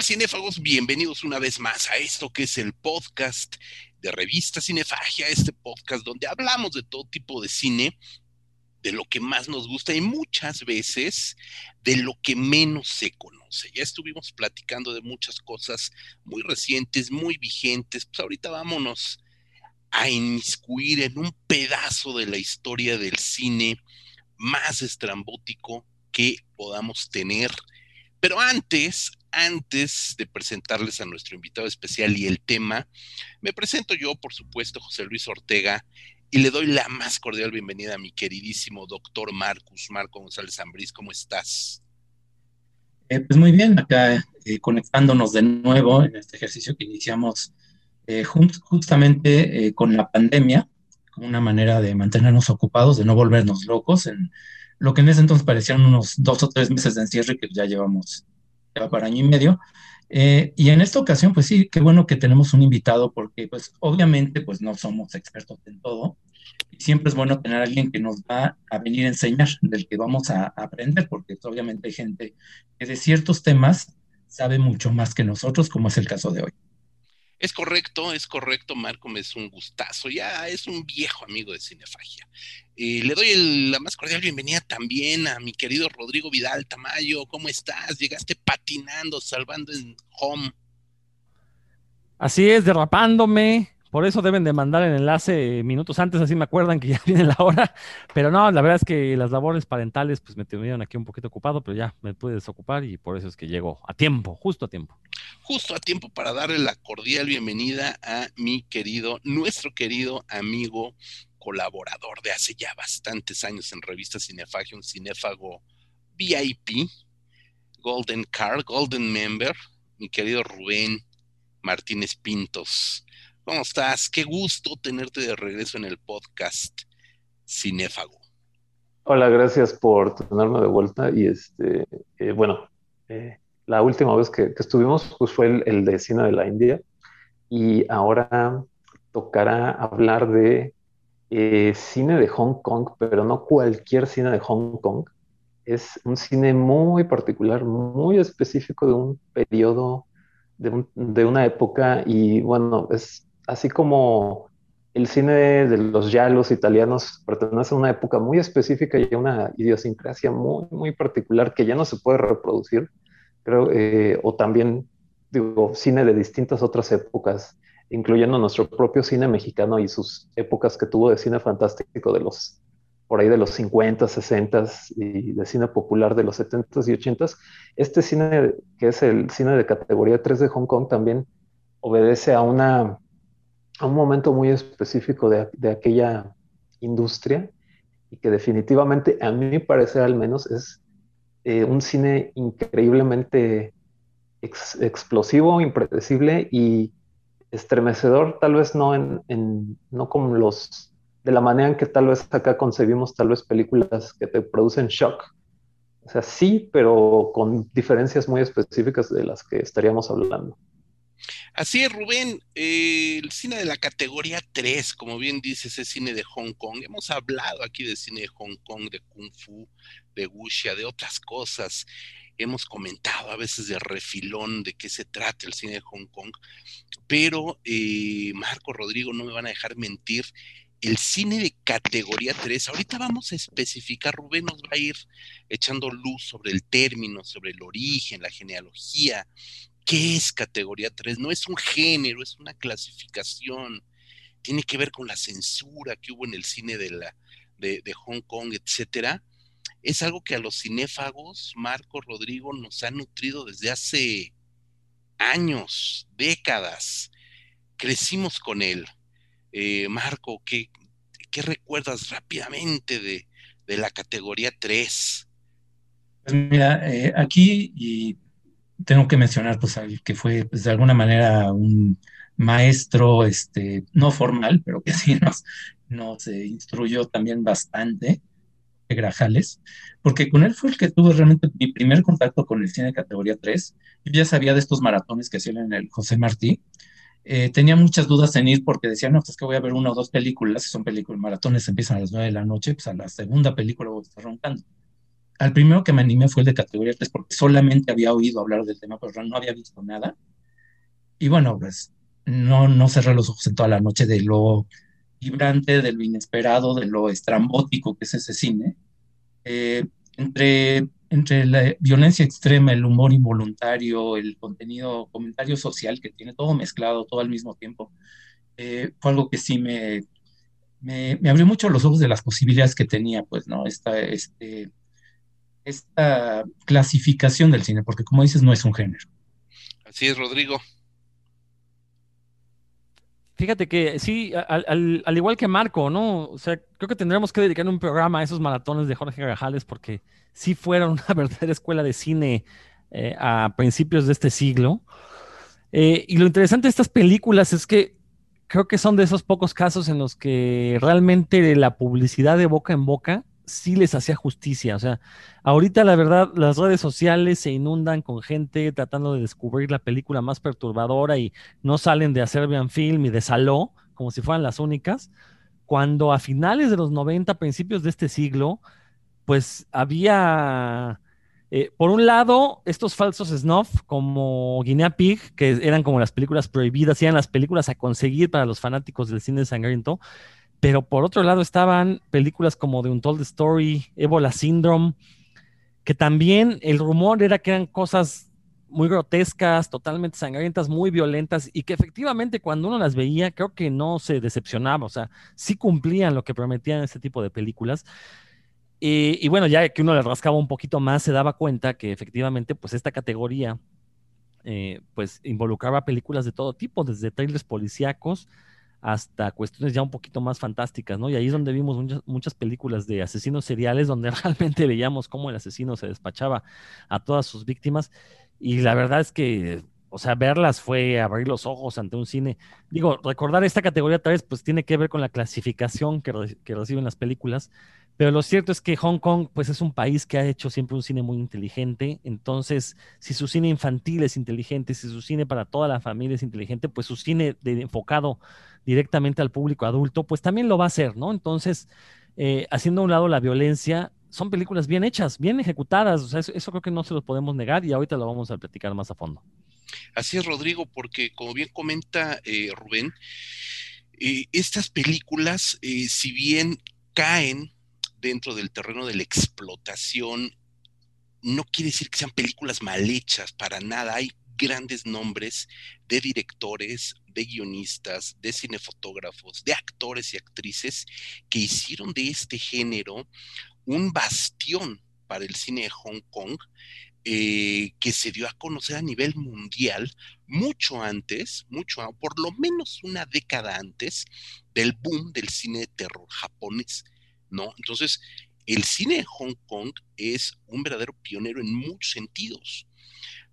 tal, cinéfagos? Bienvenidos una vez más a esto que es el podcast de Revista Cinefagia, este podcast donde hablamos de todo tipo de cine, de lo que más nos gusta y muchas veces de lo que menos se conoce. Ya estuvimos platicando de muchas cosas muy recientes, muy vigentes, pues ahorita vámonos a inmiscuir en un pedazo de la historia del cine más estrambótico que podamos tener. Pero antes, antes de presentarles a nuestro invitado especial y el tema, me presento yo, por supuesto, José Luis Ortega, y le doy la más cordial bienvenida a mi queridísimo doctor Marcus, Marco González Ambrís. ¿Cómo estás? Eh, pues muy bien, acá eh, conectándonos de nuevo en este ejercicio que iniciamos eh, justamente con la pandemia, como una manera de mantenernos ocupados, de no volvernos locos, en lo que en ese entonces parecían unos dos o tres meses de encierro que ya llevamos para año y medio. Eh, y en esta ocasión, pues sí, qué bueno que tenemos un invitado porque pues obviamente pues no somos expertos en todo. Y siempre es bueno tener a alguien que nos va a venir a enseñar, del que vamos a, aprender, porque pues, obviamente hay gente que de ciertos temas sabe mucho más que nosotros, como es el caso de hoy. Es correcto, es correcto, Marco, es un gustazo, ya es un viejo amigo de Cinefagia. Eh, le doy la más cordial bienvenida también a mi querido Rodrigo Vidal Tamayo, ¿cómo estás? Llegaste patinando, salvando en home. Así es, derrapándome, por eso deben de mandar el enlace minutos antes, así me acuerdan que ya viene la hora. Pero no, la verdad es que las labores parentales pues me tuvieron aquí un poquito ocupado, pero ya me pude desocupar y por eso es que llego a tiempo, justo a tiempo. Justo a tiempo para darle la cordial bienvenida a mi querido, nuestro querido amigo colaborador de hace ya bastantes años en Revista Cinefagia, un cinéfago VIP, Golden Card, Golden Member, mi querido Rubén Martínez Pintos. ¿Cómo estás? Qué gusto tenerte de regreso en el podcast Cinéfago. Hola, gracias por tenerme de vuelta. Y este, eh, bueno, eh, la última vez que, estuvimos pues fue el, de cine de la India. Y ahora tocará hablar de eh, cine de Hong Kong, pero no cualquier cine de Hong Kong. Es un cine muy particular, muy específico de un periodo, de, de una época. Y bueno, es así como el cine de los yalos italianos pertenece a una época muy específica y a una idiosincrasia muy, muy particular que ya no se puede reproducir, creo, eh, o también, digo, cine de distintas otras épocas, incluyendo nuestro propio cine mexicano y sus épocas que tuvo de cine fantástico de los, por ahí de los 50, 60 y de cine popular de los 70 y 80. Este cine, que es el cine de categoría 3 de Hong Kong, también obedece a una a un momento muy específico de, aquella industria y que definitivamente, a mi parecer al menos, es eh, un cine increíblemente explosivo, impredecible y estremecedor, tal vez no en, no como los de la manera en que tal vez acá concebimos tal vez películas que te producen shock. O sea, sí, pero con diferencias muy específicas de las que estaríamos hablando. Así es, Rubén, eh, el cine de la categoría 3, como bien dices, es cine de Hong Kong. Hemos hablado aquí de cine de Hong Kong, de Kung Fu, de Wuxia, de otras cosas. Hemos comentado a veces de refilón de qué se trata el cine de Hong Kong, pero eh, Marco Rodrigo no me van a dejar mentir. El cine de categoría 3, ahorita vamos a especificar, Rubén nos va a ir echando luz sobre el término, sobre el origen, la genealogía, ¿Qué es categoría 3? No es un género, es una clasificación. Tiene que ver con la censura que hubo en el cine de, la, de, Hong Kong, etcétera. Es algo que a los cinéfagos, Marco Rodrigo, nos ha nutrido desde hace años, décadas. Crecimos con él. Eh, Marco, ¿qué, ¿qué, recuerdas rápidamente de, de, la categoría 3? Pues mira, eh, aquí y tengo que mencionar, pues, que fue, pues, de alguna manera un maestro, este, no formal, pero que sí nos, nos instruyó también bastante, Grajales, porque con él fue el que tuvo realmente mi primer contacto con el cine de categoría 3. Yo ya sabía de estos maratones que hacían en el José Martí. Eh, tenía muchas dudas en ir porque decía, no, pues es que voy a ver una o dos películas, son películas, maratones empiezan a las nueve de la noche, pues a la segunda película voy a estar roncando al primero que me animé fue el de categoría 3 porque solamente había oído hablar del tema, pero no había visto nada. Y bueno, pues no, no cerré los ojos en toda la noche de lo vibrante, de lo inesperado, de lo estrambótico que es ese cine. Eh, entre, entre la violencia extrema, el humor involuntario, el contenido, comentario social que tiene todo mezclado, todo al mismo tiempo, eh, fue algo que sí me, me, me, abrió mucho los ojos de las posibilidades que tenía, pues, ¿no? Esta, este, esta clasificación del cine, porque como dices, no es un género. Así es, Rodrigo. Fíjate que sí, al, al, igual que Marco, ¿no? O sea, creo que tendremos que dedicar un programa a esos maratones de Jorge Gajales porque sí fueron una verdadera escuela de cine eh, a principios de este siglo. Eh, y lo interesante de estas películas es que creo que son de esos pocos casos en los que realmente la publicidad de boca en boca sí les hacía justicia. O sea, ahorita la verdad, las redes sociales se inundan con gente tratando de descubrir la película más perturbadora y no salen de Serbian Film y de Saló como si fueran las únicas. Cuando a finales de los 90, principios de este siglo, pues había, eh, por un lado, estos falsos snuff como Guinea Pig, que eran como las películas prohibidas, eran las películas a conseguir para los fanáticos del cine sangriento pero por otro lado estaban películas como The Untold Story, Ebola Syndrome, que también el rumor era que eran cosas muy grotescas, totalmente sangrientas, muy violentas y que efectivamente cuando uno las veía creo que no se decepcionaba, o sea, sí cumplían lo que prometían este tipo de películas. Y, bueno, ya que uno le rascaba un poquito más, se daba cuenta que efectivamente pues esta categoría eh, pues involucraba películas de todo tipo, desde trailers policíacos, hasta cuestiones ya un poquito más fantásticas, ¿no? Y ahí es donde vimos muchas, muchas películas de asesinos seriales donde realmente veíamos cómo el asesino se despachaba a todas sus víctimas. Y la verdad es que, o sea, verlas fue abrir los ojos ante un cine. Digo, recordar esta categoría tal vez pues tiene que ver con la clasificación que, reciben las películas, pero lo cierto es que Hong Kong, pues es un país que ha hecho siempre un cine muy inteligente. Entonces, si su cine infantil es inteligente, si su cine para toda la familia es inteligente, pues su cine de, enfocado directamente al público adulto, pues también lo va a hacer, ¿no? Entonces, eh, haciendo a un lado la violencia, son películas bien hechas, bien ejecutadas. O sea, eso, creo que no se los podemos negar y ahorita lo vamos a platicar más a fondo. Así es, Rodrigo, porque como bien comenta eh, Rubén, eh, estas películas, si bien caen dentro del terreno de la explotación, no quiere decir que sean películas mal hechas, para nada. Hay grandes nombres de directores, de guionistas, de cinefotógrafos, de actores y actrices que hicieron de este género un bastión para el cine de Hong Kong eh, que se dio a conocer a nivel mundial mucho antes, mucho, por lo menos una década antes del boom del cine de terror japonés. ¿no? Entonces, el cine de Hong Kong es un verdadero pionero en muchos sentidos.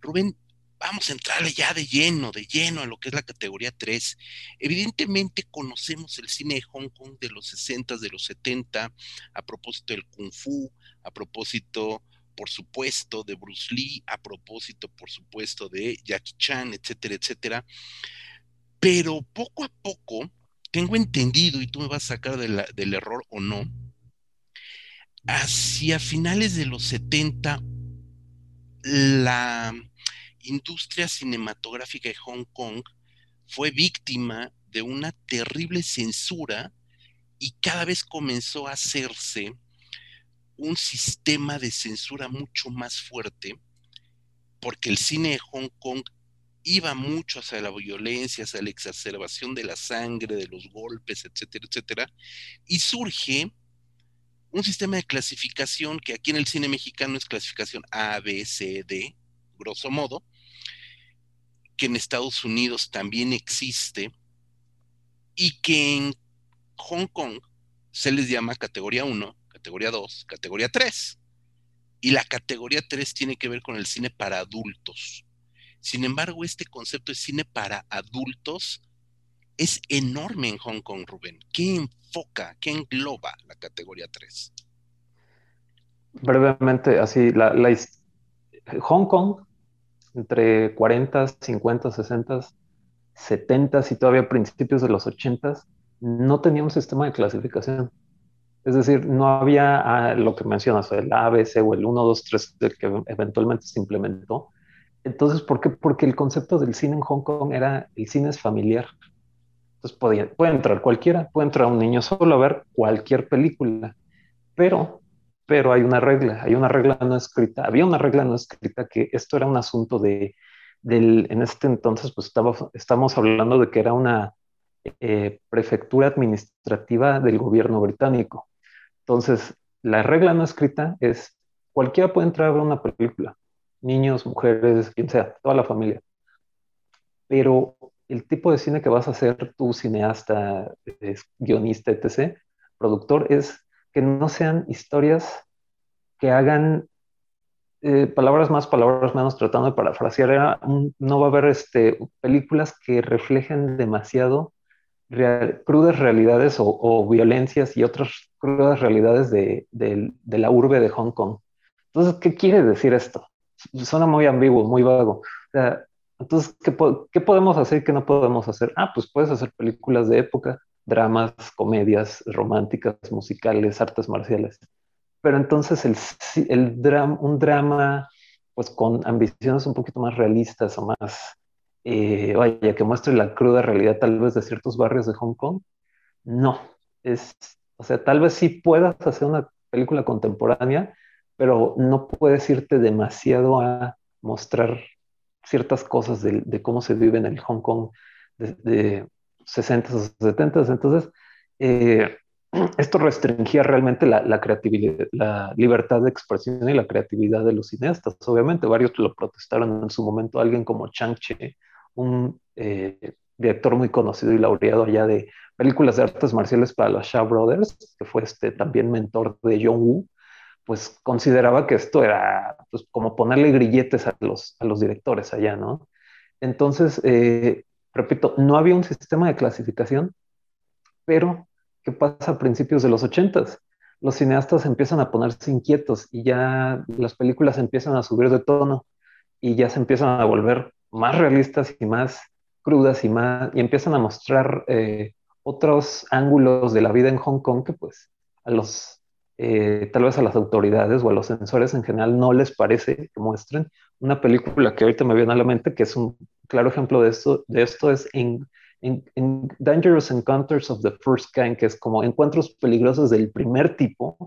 Rubén, vamos a entrarle ya de lleno, de lleno a lo que es la categoría 3. Evidentemente conocemos el cine de Hong Kong de los 60, de los 70, a propósito del kung fu, a propósito, por supuesto, de Bruce Lee, a propósito, por supuesto, de Jackie Chan, etcétera, etcétera. Pero poco a poco, tengo entendido, y tú me vas a sacar del error o no, hacia finales de los 70, la industria cinematográfica de Hong Kong fue víctima de una terrible censura y cada vez comenzó a hacerse un sistema de censura mucho más fuerte, porque el cine de Hong Kong iba mucho hacia la violencia, hacia la exacerbación de la sangre, de los golpes, etcétera, etcétera, y surge un sistema de clasificación que aquí en el cine mexicano es clasificación A, B, C, D, grosso modo, que en Estados Unidos también existe y que en Hong Kong se les llama categoría 1, categoría 2, categoría 3. Y la categoría 3 tiene que ver con el cine para adultos. Sin embargo, este concepto de cine para adultos es enorme en Hong Kong, Rubén. ¿Qué enfoca, qué engloba la categoría 3? Brevemente, así, la, Hong Kong, entre 40, 50, 60, 70 y todavía principios de los 80, no tenía un sistema de clasificación. Es decir, no había ah, lo que mencionas, el ABC o el 1, 2, 3 que eventualmente se implementó. Entonces, ¿por qué? Porque el concepto del cine en Hong Kong era el cine es familiar. Entonces podía, puede entrar cualquiera, puede entrar un niño solo a ver cualquier película, pero, pero hay una regla, hay una regla no escrita, había una regla no escrita que esto era un asunto de, del, en este entonces, pues estaba, estamos hablando de que era una eh, prefectura administrativa del gobierno británico. Entonces, la regla no escrita es cualquiera puede entrar a ver una película, niños, mujeres, quien sea, toda la familia. Pero el tipo de cine que vas a hacer tú, cineasta, guionista, etc., productor, es que no sean historias que hagan eh, palabras más, palabras menos, tratando de parafrasear, no va a haber este, películas que reflejen demasiado crudas realidades o, violencias y otras crudas realidades de, de, la urbe de Hong Kong. Entonces, ¿qué quiere decir esto? Suena muy ambiguo, muy vago. O sea, entonces, ¿qué, ¿qué, podemos hacer y qué no podemos hacer? Ah, pues puedes hacer películas de época, dramas, comedias románticas, musicales, artes marciales. Pero entonces el, el drama, un drama pues con ambiciones un poquito más realistas o más, eh, vaya, que muestre la cruda realidad tal vez de ciertos barrios de Hong Kong, no. Es, o sea, tal vez sí puedas hacer una película contemporánea, pero no puedes irte demasiado a mostrar ciertas cosas de, cómo se vive en el Hong Kong de, 60s o 70s. Entonces, eh, esto restringía realmente la, creatividad, la libertad de expresión y la creatividad de los cineastas. Obviamente, varios lo protestaron en su momento. Alguien como Chang Che, un eh, director muy conocido y laureado allá de películas de artes marciales para los Shaw Brothers, que fue este, también mentor de John Woo, pues consideraba que esto era pues, como ponerle grilletes a los, a los directores allá, ¿no? Entonces, eh, repito, no había un sistema de clasificación, pero ¿qué pasa a principios de los ochentas? Los cineastas empiezan a ponerse inquietos y ya las películas empiezan a subir de tono y ya se empiezan a volver más realistas y más crudas y más y empiezan a mostrar eh, otros ángulos de la vida en Hong Kong que pues a los eh, tal vez a las autoridades o a los sensores en general no les parece que muestren. Una película que ahorita me viene a la mente, que es un claro ejemplo de esto, de esto es en, en, Dangerous Encounters of the First Kind, que es como encuentros peligrosos del primer tipo.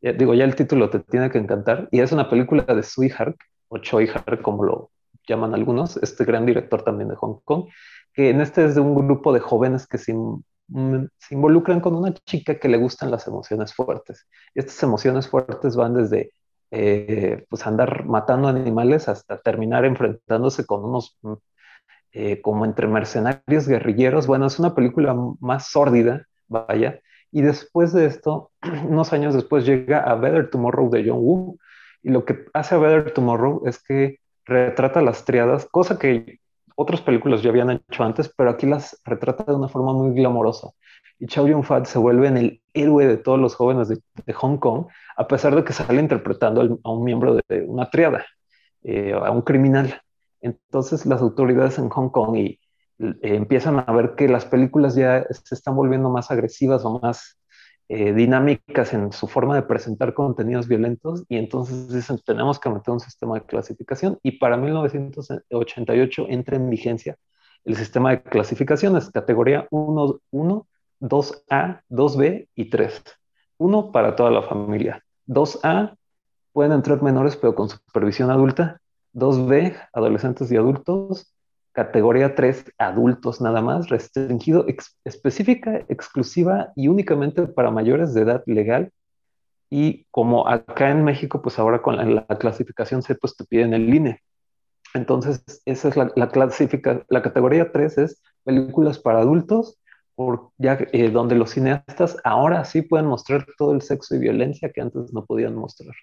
Eh, digo, ya el título te tiene que encantar. Y es una película de Sui Hark, o Choi Hark, como lo llaman algunos, este gran director también de Hong Kong, que en este es de un grupo de jóvenes que Mm, se involucran con una chica que le gustan las emociones fuertes. Estas emociones fuertes van desde eh, pues andar matando animales hasta terminar enfrentándose con unos mm, eh, como entre mercenarios guerrilleros. Bueno, es una película más sórdida, vaya. Y después de esto, unos años después llega a Better Tomorrow de John Woo. Y lo que hace a Better Tomorrow es que retrata las triadas, cosa que otras películas ya habían hecho antes, pero aquí las retrata de una forma muy glamorosa. Y Chow Yun-fat se vuelve en el héroe de todos los jóvenes de, Hong Kong, a pesar de que sale interpretando a un miembro de una triada, eh, a un criminal. Entonces las autoridades en Hong Kong y, eh, empiezan a ver que las películas ya se están volviendo más agresivas o más eh, dinámicas en su forma de presentar contenidos violentos y entonces dicen tenemos que meter un sistema de clasificación y para 1988 entra en vigencia el sistema de clasificaciones, categoría 1, 1 2A, 2B y 3. 1 para toda la familia. 2A pueden entrar menores pero con supervisión adulta. 2B, adolescentes y adultos categoría 3, adultos nada más, restringido específica, exclusiva y únicamente para mayores de edad legal. Y como acá en México, pues ahora con la, clasificación C, pues te piden el INE. Entonces, esa es la, la La categoría 3 es películas para adultos, por, ya, eh, donde los cineastas ahora sí pueden mostrar todo el sexo y violencia que antes no podían mostrar.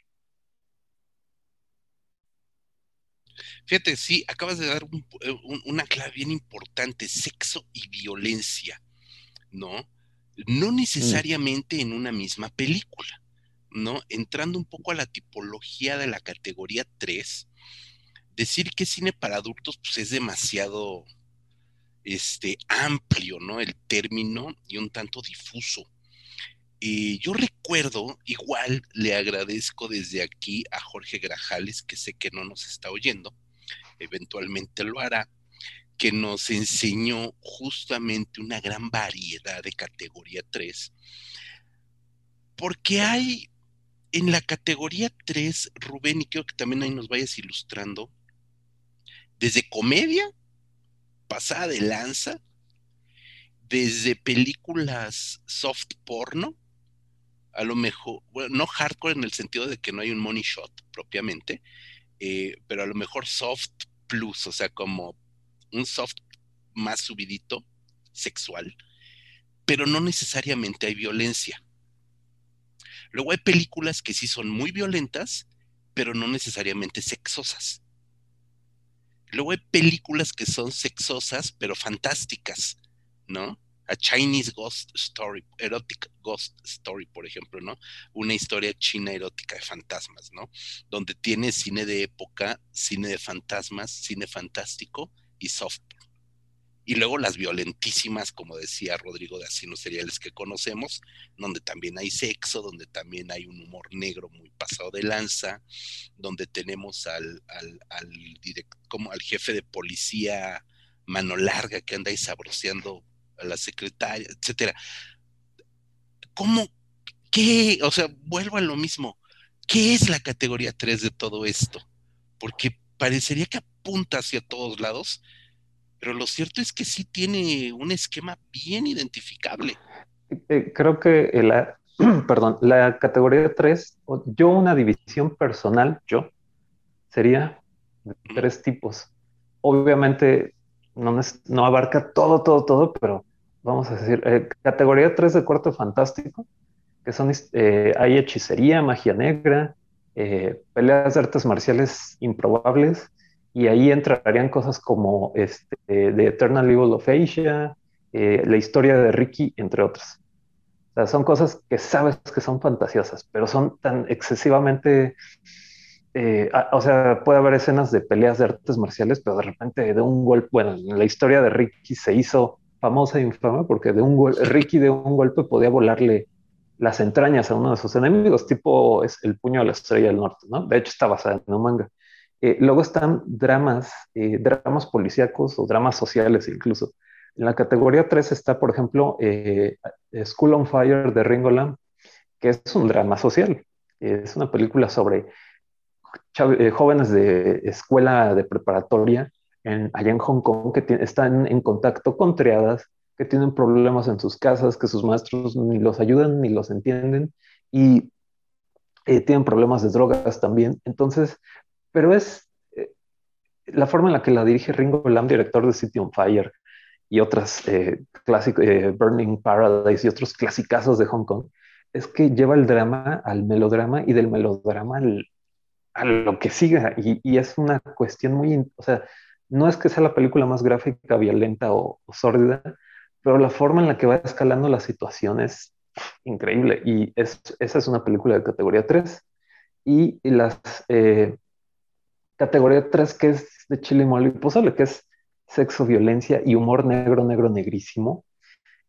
Fíjate, sí, acabas de dar eh, una clave bien importante, sexo y violencia, ¿no? No mm. necesariamente en una misma película, ¿no? Entrando un poco a la tipología de la categoría 3, decir que cine para adultos pues es demasiado este, amplio, ¿no? El término y un tanto difuso. Y yo recuerdo, igual le agradezco desde aquí a Jorge Grajales, que sé que no nos está oyendo, eventualmente lo hará, que nos enseñó justamente una gran variedad de categoría 3, porque hay en la categoría 3, Rubén, y creo que también ahí nos vayas ilustrando, desde comedia, pasada de lanza, desde películas soft porno, a lo mejor, bueno, no hardcore en el sentido de que no hay un money shot propiamente, eh, pero a lo mejor soft plus, o sea, como un soft más subidito, sexual, pero no necesariamente hay violencia. Luego hay películas que sí son muy violentas, pero no necesariamente sexosas. Luego hay películas que son sexosas, pero fantásticas, ¿no? A Chinese Ghost Story, Erotic Ghost Story, por ejemplo, ¿no? Una historia china erótica de fantasmas, ¿no? Donde tiene cine de época, cine de fantasmas, cine fantástico y soft y luego las violentísimas, como decía Rodrigo, de asinos seriales que conocemos, donde también hay sexo, donde también hay un humor negro muy pasado de lanza, donde tenemos al, al, al, como al jefe de policía mano larga que anda ahí sabroseando a la secretaria, etcétera. ¿Cómo? ¿Qué? O sea, vuelvo a lo mismo. ¿Qué es la categoría 3 de todo esto? Porque parecería que apunta hacia todos lados, pero lo cierto es que sí tiene un esquema bien identificable. Eh, creo que la, perdón, la categoría 3, yo una división personal, yo, sería de tres tipos. Obviamente no, no abarca todo, todo, todo, pero vamos a decir, eh, categoría 3 de cuarto fantástico, que son, eh, hay hechicería, magia negra, peleas de artes marciales improbables, y ahí entrarían cosas como este, The Eternal Evil of Asia, eh, la historia de Ricky, entre otras. O sea, son cosas que sabes que son fantasiosas, pero son tan excesivamente... Eh, o sea, puede haber escenas de peleas de artes marciales, pero de repente de un golpe, bueno, la historia de Ricky se hizo famosa e infame porque de un Ricky de un golpe podía volarle las entrañas a uno de sus enemigos, tipo es el puño de la estrella del norte, ¿no? De hecho está basada en un manga. Eh, luego están dramas, eh, dramas policíacos o dramas sociales incluso. En la categoría 3 está, por ejemplo, eh, School on Fire de Ringo Lam, que es un drama social. Es una película sobre jóvenes de escuela de preparatoria en, allá en Hong Kong que están en contacto con triadas, que tienen problemas en sus casas, que sus maestros ni los ayudan ni los entienden y tienen problemas de drogas también. Entonces, pero es eh, la forma en la que la dirige Ringo Lam, director de City on Fire y otras eh, eh, Burning Paradise y otros clasicazos de Hong Kong, es que lleva el drama al melodrama y del melodrama al, a lo que siga. Y, es una cuestión muy, o sea, no es que sea la película más gráfica, violenta o, sórdida, pero la forma en la que va escalando la situación es increíble. Y es, esa es una película de categoría 3. Y, las, categoría 3 que es de chile, mole y pozole, que es sexo, violencia y humor negro, negro, negrísimo.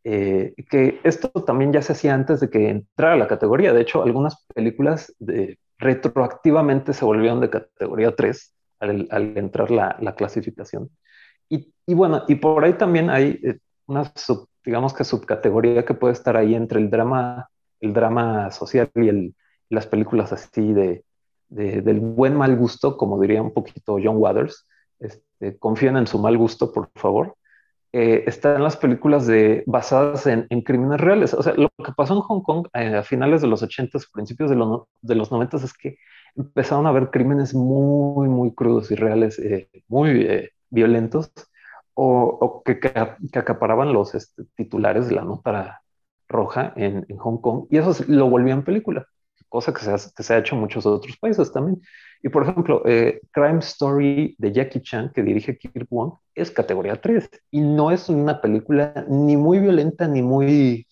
Eh, que esto también ya se hacía antes de que entrara la categoría. De hecho, algunas películas retroactivamente se volvieron de categoría 3 al, entrar la, la clasificación. Y, bueno, y por ahí también hay eh, una, digamos que subcategoría que puede estar ahí entre el drama, el drama social y las películas así de, del buen mal gusto, como diría un poquito John Waters. Este, confíen en su mal gusto, por favor. Eh, están las películas de, basadas en, crímenes reales. O sea, lo que pasó en Hong Kong eh, a finales de los 80, principios de, de los 90 es que empezaron a haber crímenes muy, muy crudos y reales, eh, muy eh, violentos, o, que, que, acaparaban los este, titulares de la nota roja en, en Hong Kong, y eso lo volvían película cosa que se, ha, se ha hecho en muchos otros países también. Y por ejemplo, eh, Crime Story de Jackie Chan, que dirige Kirk Wong, es categoría 3 y no es una película ni muy violenta ni muy,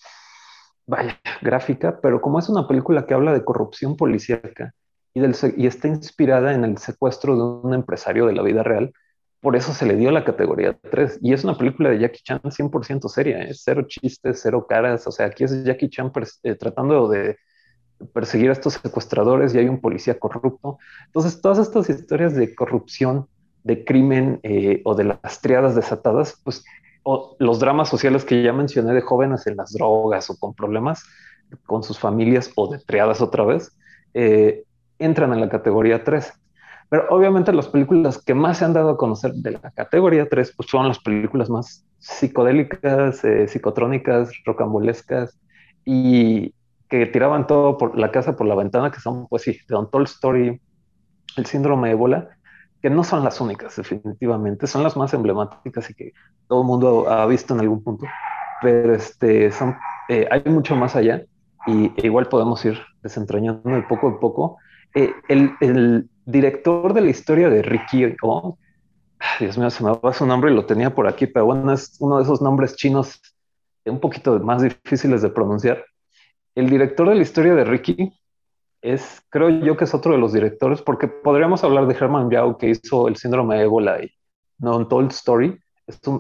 vaya, gráfica, pero como es una película que habla de corrupción policíaca y, está inspirada en el secuestro de un empresario de la vida real, por eso se le dio la categoría 3. Y es una película de Jackie Chan 100% seria, ¿eh? cero chistes, cero caras. O sea, aquí es Jackie Chan eh, tratando de perseguir a estos secuestradores y hay un policía corrupto. Entonces, todas estas historias de corrupción, de crimen eh, o de las triadas desatadas, pues o los dramas sociales que ya mencioné de jóvenes en las drogas o con problemas con sus familias o de triadas otra vez, entran en la categoría 3. Pero obviamente las películas que más se han dado a conocer de la categoría 3 pues son las películas más psicodélicas, eh, psicotrónicas, rocambolescas y que tiraban todo por la casa por la ventana, que son, pues sí, The Untold Story, El Síndrome de Ébola, que no son las únicas, definitivamente, son las más emblemáticas y que todo el mundo ha visto en algún punto, pero este, son, eh, hay mucho más allá y igual podemos ir desentrañando de poco a poco. Eh, el, director de la historia de Ricky oh, Dios mío, se me va su nombre y lo tenía por aquí, pero bueno, es uno de esos nombres chinos un poquito más difíciles de pronunciar. El director de la historia de Ricky es, creo yo que es otro de los directores, porque podríamos hablar de Herman Yao, que hizo el síndrome de ébola y No Untold Story.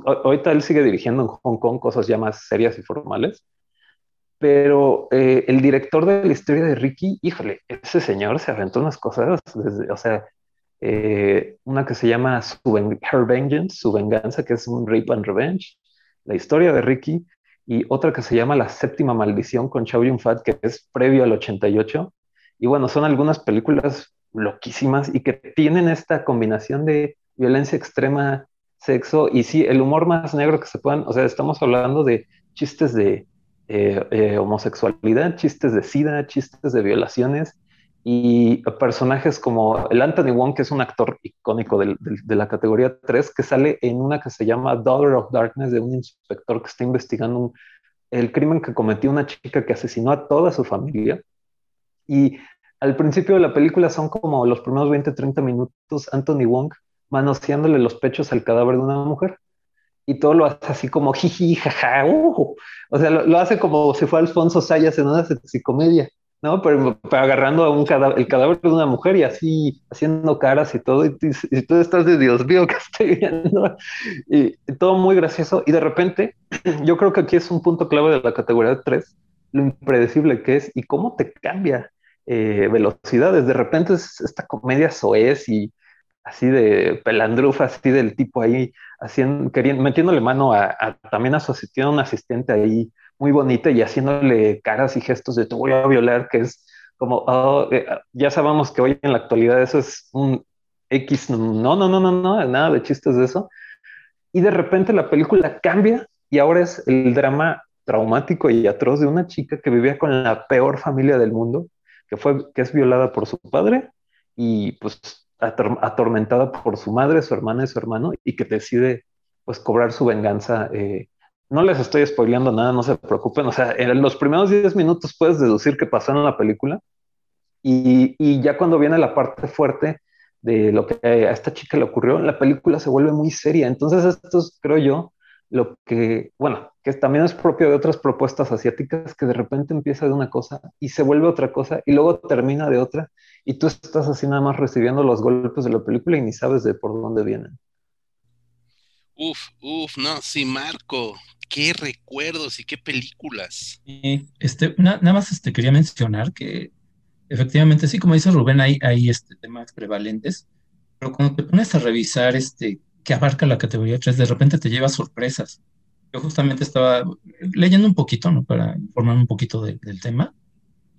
ahorita él sigue dirigiendo en Hong Kong cosas ya más serias y formales, pero eh, el director de la historia de Ricky, híjole, ese señor se aventó unas cosas, desde, o sea, eh, una que se llama Her Vengeance, su venganza, que es un Rape and Revenge, la historia de Ricky, y otra que se llama La Séptima Maldición con Chow Yun-fat, que es previo al 88. Y bueno, son algunas películas loquísimas y que tienen esta combinación de violencia extrema, sexo y sí, el humor más negro que se puedan, o sea, estamos hablando de chistes de eh, eh, homosexualidad, chistes de sida, chistes de violaciones y personajes como el Anthony Wong, que es un actor icónico de la categoría 3, que sale en una que se llama Daughter of Darkness, de un inspector que está investigando el crimen que cometió una chica que asesinó a toda su familia. Y al principio de la película son como los primeros 20, 30 minutos Anthony Wong manoseándole los pechos al cadáver de una mujer y todo lo hace así como jiji, jaja, uh, o sea, lo, hace como si fuera Alfonso Sayas en una psicomedia, ¿no? Pero, agarrando a un el cadáver de una mujer y así haciendo caras y todo, y, tú estás de Dios mío, que estoy viendo? Y, todo muy gracioso, y de repente, yo creo que aquí es un punto clave de la categoría 3, lo impredecible que es y cómo te cambia eh, velocidades. De repente es esta comedia soez y así de pelandrufa, así del tipo ahí, haciendo, queriendo, metiéndole mano a, también a su asistente, una asistente ahí muy bonita y haciéndole caras y gestos de te voy a violar, que es como, oh, eh, ya sabemos que hoy en la actualidad eso es un X, no, no, no, no, no, nada de chistes de eso. Y de repente la película cambia y ahora es el drama traumático y atroz de una chica que vivía con la peor familia del mundo, que fue, que es violada por su padre y pues atormentada por su madre, su hermana y su hermano, y que decide pues cobrar su venganza. Eh, no les estoy spoileando nada, no se preocupen. O sea, en los primeros 10 minutos puedes deducir qué pasó en la película. Y, y, ya cuando viene la parte fuerte de lo que a esta chica le ocurrió, la película se vuelve muy seria. Entonces, esto es, creo yo, lo que, bueno, que también es propio de otras propuestas asiáticas, que de repente empieza de una cosa y se vuelve otra cosa y luego termina de otra y tú estás así nada más recibiendo los golpes de la película y ni sabes de por dónde vienen. Uf, uf, no, sí, Marco, qué recuerdos y qué películas. este, nada más este, quería mencionar que efectivamente, sí, como dice Rubén, hay, hay este, temas prevalentes, pero cuando te pones a revisar este, que abarca la categoría 3, de repente te lleva sorpresas. Yo justamente estaba leyendo un poquito, ¿no? Para informarme un poquito del tema.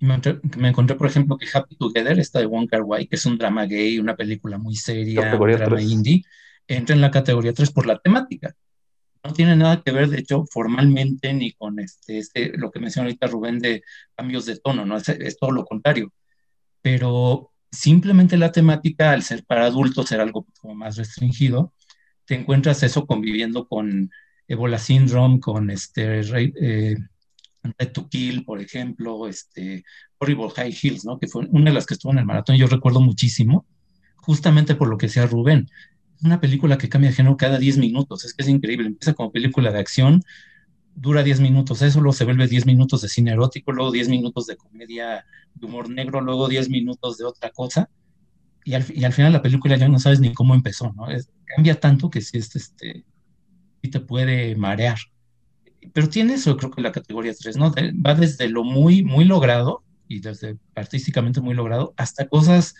Y me, encontré, por ejemplo, que Happy Together, esta de Wong Kar Wai, que es un drama gay, una película muy seria, un drama indie, entra en la categoría 3 por la temática. No tiene nada que ver, de hecho, formalmente ni con este, este lo que menciona ahorita Rubén de cambios de tono, ¿no? Es, es todo lo contrario. Pero simplemente la temática, al ser para adultos, ser algo como más restringido, te encuentras eso conviviendo con Ebola Syndrome, con este, eh, Red to Kill, por ejemplo, este, Horrible High Heels, ¿no? que fue una de las que estuvo en el maratón, yo recuerdo muchísimo, justamente por lo que decía Rubén. Una película que cambia de género cada 10 minutos, es que es increíble. Empieza como película de acción, dura 10 minutos, eso luego se vuelve 10 minutos de cine erótico, luego 10 minutos de comedia de humor negro, luego 10 minutos de otra cosa y, al, y, al, final la película ya no sabes ni cómo empezó, ¿no? cambia tanto que sí, este, sí te puede marear. Pero tiene eso, creo que la categoría 3, ¿no? va desde lo muy, muy logrado y desde artísticamente muy logrado hasta cosas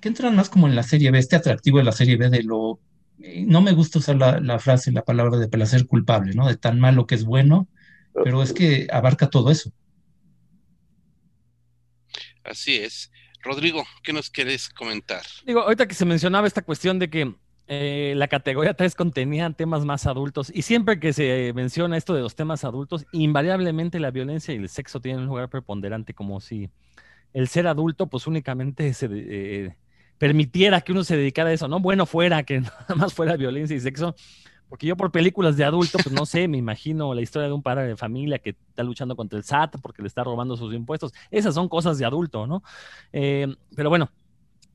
que entran más como en la serie B, este atractivo de la serie B de lo... Eh, no me gusta usar la, la frase, la palabra de placer culpable, ¿no? De tan malo que es bueno, pero es que abarca todo eso. Así es. Rodrigo, ¿qué nos quieres comentar? Digo, ahorita que se mencionaba esta cuestión de que eh, la categoría 3 contenía temas más adultos y siempre que se menciona esto de los temas adultos, invariablemente la violencia y el sexo tienen un lugar preponderante, como si el ser adulto pues únicamente se eh, permitiera que uno se dedicara a eso, ¿no? Bueno fuera que nada más fuera violencia y sexo, porque yo por películas de adulto, pues no sé, me imagino la historia de un padre de familia que está luchando contra el SAT porque le está robando sus impuestos. Esas son cosas de adulto, ¿no? Eh, pero bueno,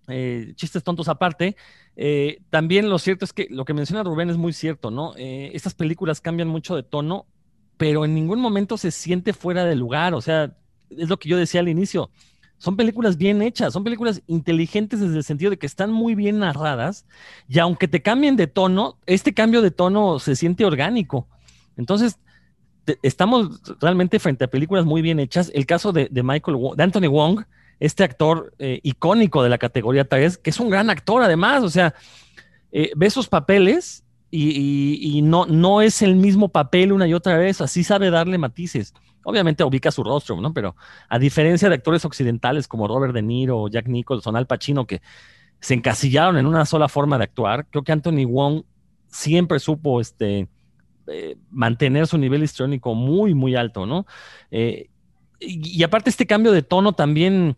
eh, chistes tontos aparte, eh, también lo cierto es que lo que menciona Rubén es muy cierto, ¿no? estas películas cambian mucho de tono, pero en ningún momento se siente fuera de lugar, o sea, es lo que yo decía al inicio son películas bien hechas, son películas inteligentes desde el sentido de que están muy bien narradas y aunque te cambien de tono, este cambio de tono se siente orgánico. Entonces, estamos realmente frente a películas muy bien hechas. El caso de, Michael, de Anthony Wong, este actor eh, icónico de la categoría 3, que es un gran actor además, o sea, eh, ve sus papeles y, y, no, no es el mismo papel una y otra vez, así sabe darle matices. Obviamente ubica su rostro, ¿no? Pero a diferencia de actores occidentales como Robert De Niro, Jack Nicholson, Al Pacino, que se encasillaron en una sola forma de actuar, creo que Anthony Wong siempre supo este, eh, mantener su nivel histriónico muy, muy alto, ¿no? Eh, y, aparte este cambio de tono también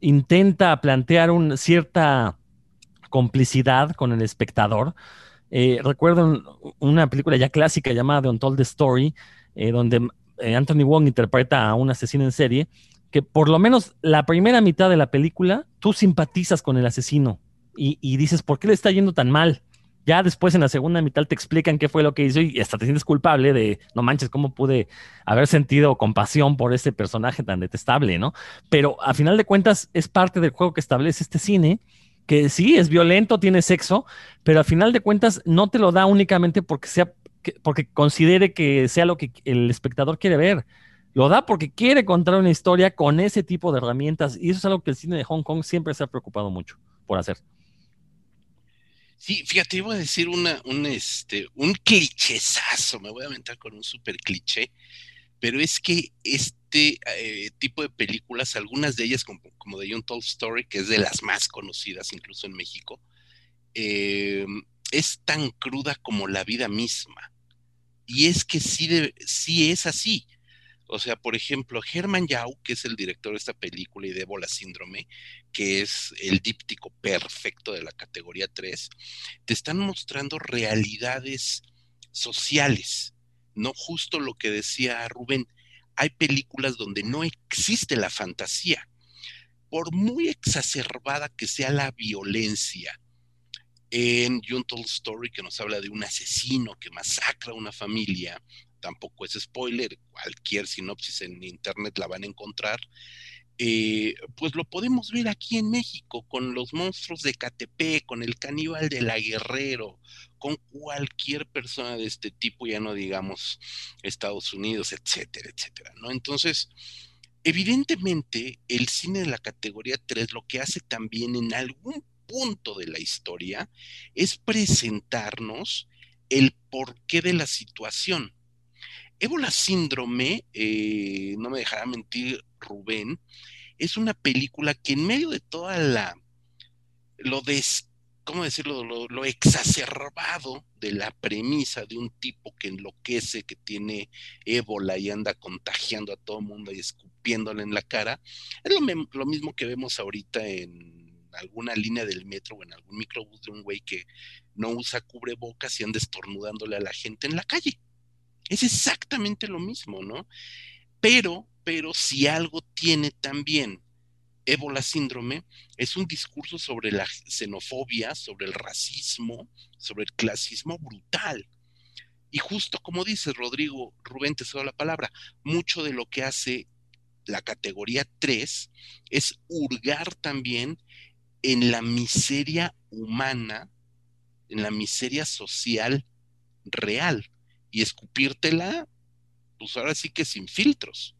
intenta plantear una cierta complicidad con el espectador. Eh, recuerdo una película ya clásica llamada The Untold Story, donde Anthony Wong interpreta a un asesino en serie, que por lo menos la primera mitad de la película tú simpatizas con el asesino y, dices, ¿por qué le está yendo tan mal? Ya después en la segunda mitad te explican qué fue lo que hizo y hasta te sientes culpable de, no manches, ¿cómo pude haber sentido compasión por ese personaje tan detestable, no? Pero a final de cuentas es parte del juego que establece este cine, que sí, es violento, tiene sexo, pero a final de cuentas no te lo da únicamente porque sea porque considere que sea lo que el espectador quiere ver. Lo da porque quiere contar una historia con ese tipo de herramientas y eso es algo que el cine de Hong Kong siempre se ha preocupado mucho por hacer. Sí, fíjate, iba a decir una, un, este, un clichezazo, me voy a aventar con un super cliché, pero es que este eh, tipo de películas, algunas de ellas como, como The Untold Story, que es de las más conocidas incluso en México, eh, es tan cruda como la vida misma. Y es que sí, sí es así. O sea, por ejemplo, Herman Yau, que es el director de esta película y de Bola Síndrome, que es el díptico perfecto de la categoría 3, te están mostrando realidades sociales, no justo lo que decía Rubén. Hay películas donde no existe la fantasía. Por muy exacerbada que sea la violencia, en Juntle Story, que nos habla de un asesino que masacra a una familia, tampoco es spoiler, cualquier sinopsis en internet la van a encontrar, eh, pues lo podemos ver aquí en México con los monstruos de KTP, con el caníbal de la Guerrero, con cualquier persona de este tipo, ya no digamos Estados Unidos, etcétera, etcétera, ¿no? Entonces, evidentemente, el cine de la categoría 3 lo que hace también en algún punto de la historia es presentarnos el porqué de la situación. Ébola Síndrome, eh, no me dejará mentir Rubén, es una película que en medio de toda la, lo des, ¿cómo decirlo? Lo, exacerbado de la premisa de un tipo que enloquece, que tiene ébola y anda contagiando a todo mundo y escupiéndole en la cara, es lo, lo mismo que vemos ahorita en alguna línea del metro o en algún microbús de un güey que no usa cubrebocas y anda estornudándole a la gente en la calle. Es exactamente lo mismo, ¿no? Pero, pero si algo tiene también ébola síndrome, es un discurso sobre la xenofobia, sobre el racismo, sobre el clasismo brutal. Y justo como dice Rodrigo, Rubén, te cedo la palabra, mucho de lo que hace la categoría 3 es hurgar también en la miseria humana, en la miseria social real y escupírtela, pues ahora sí que sin filtros.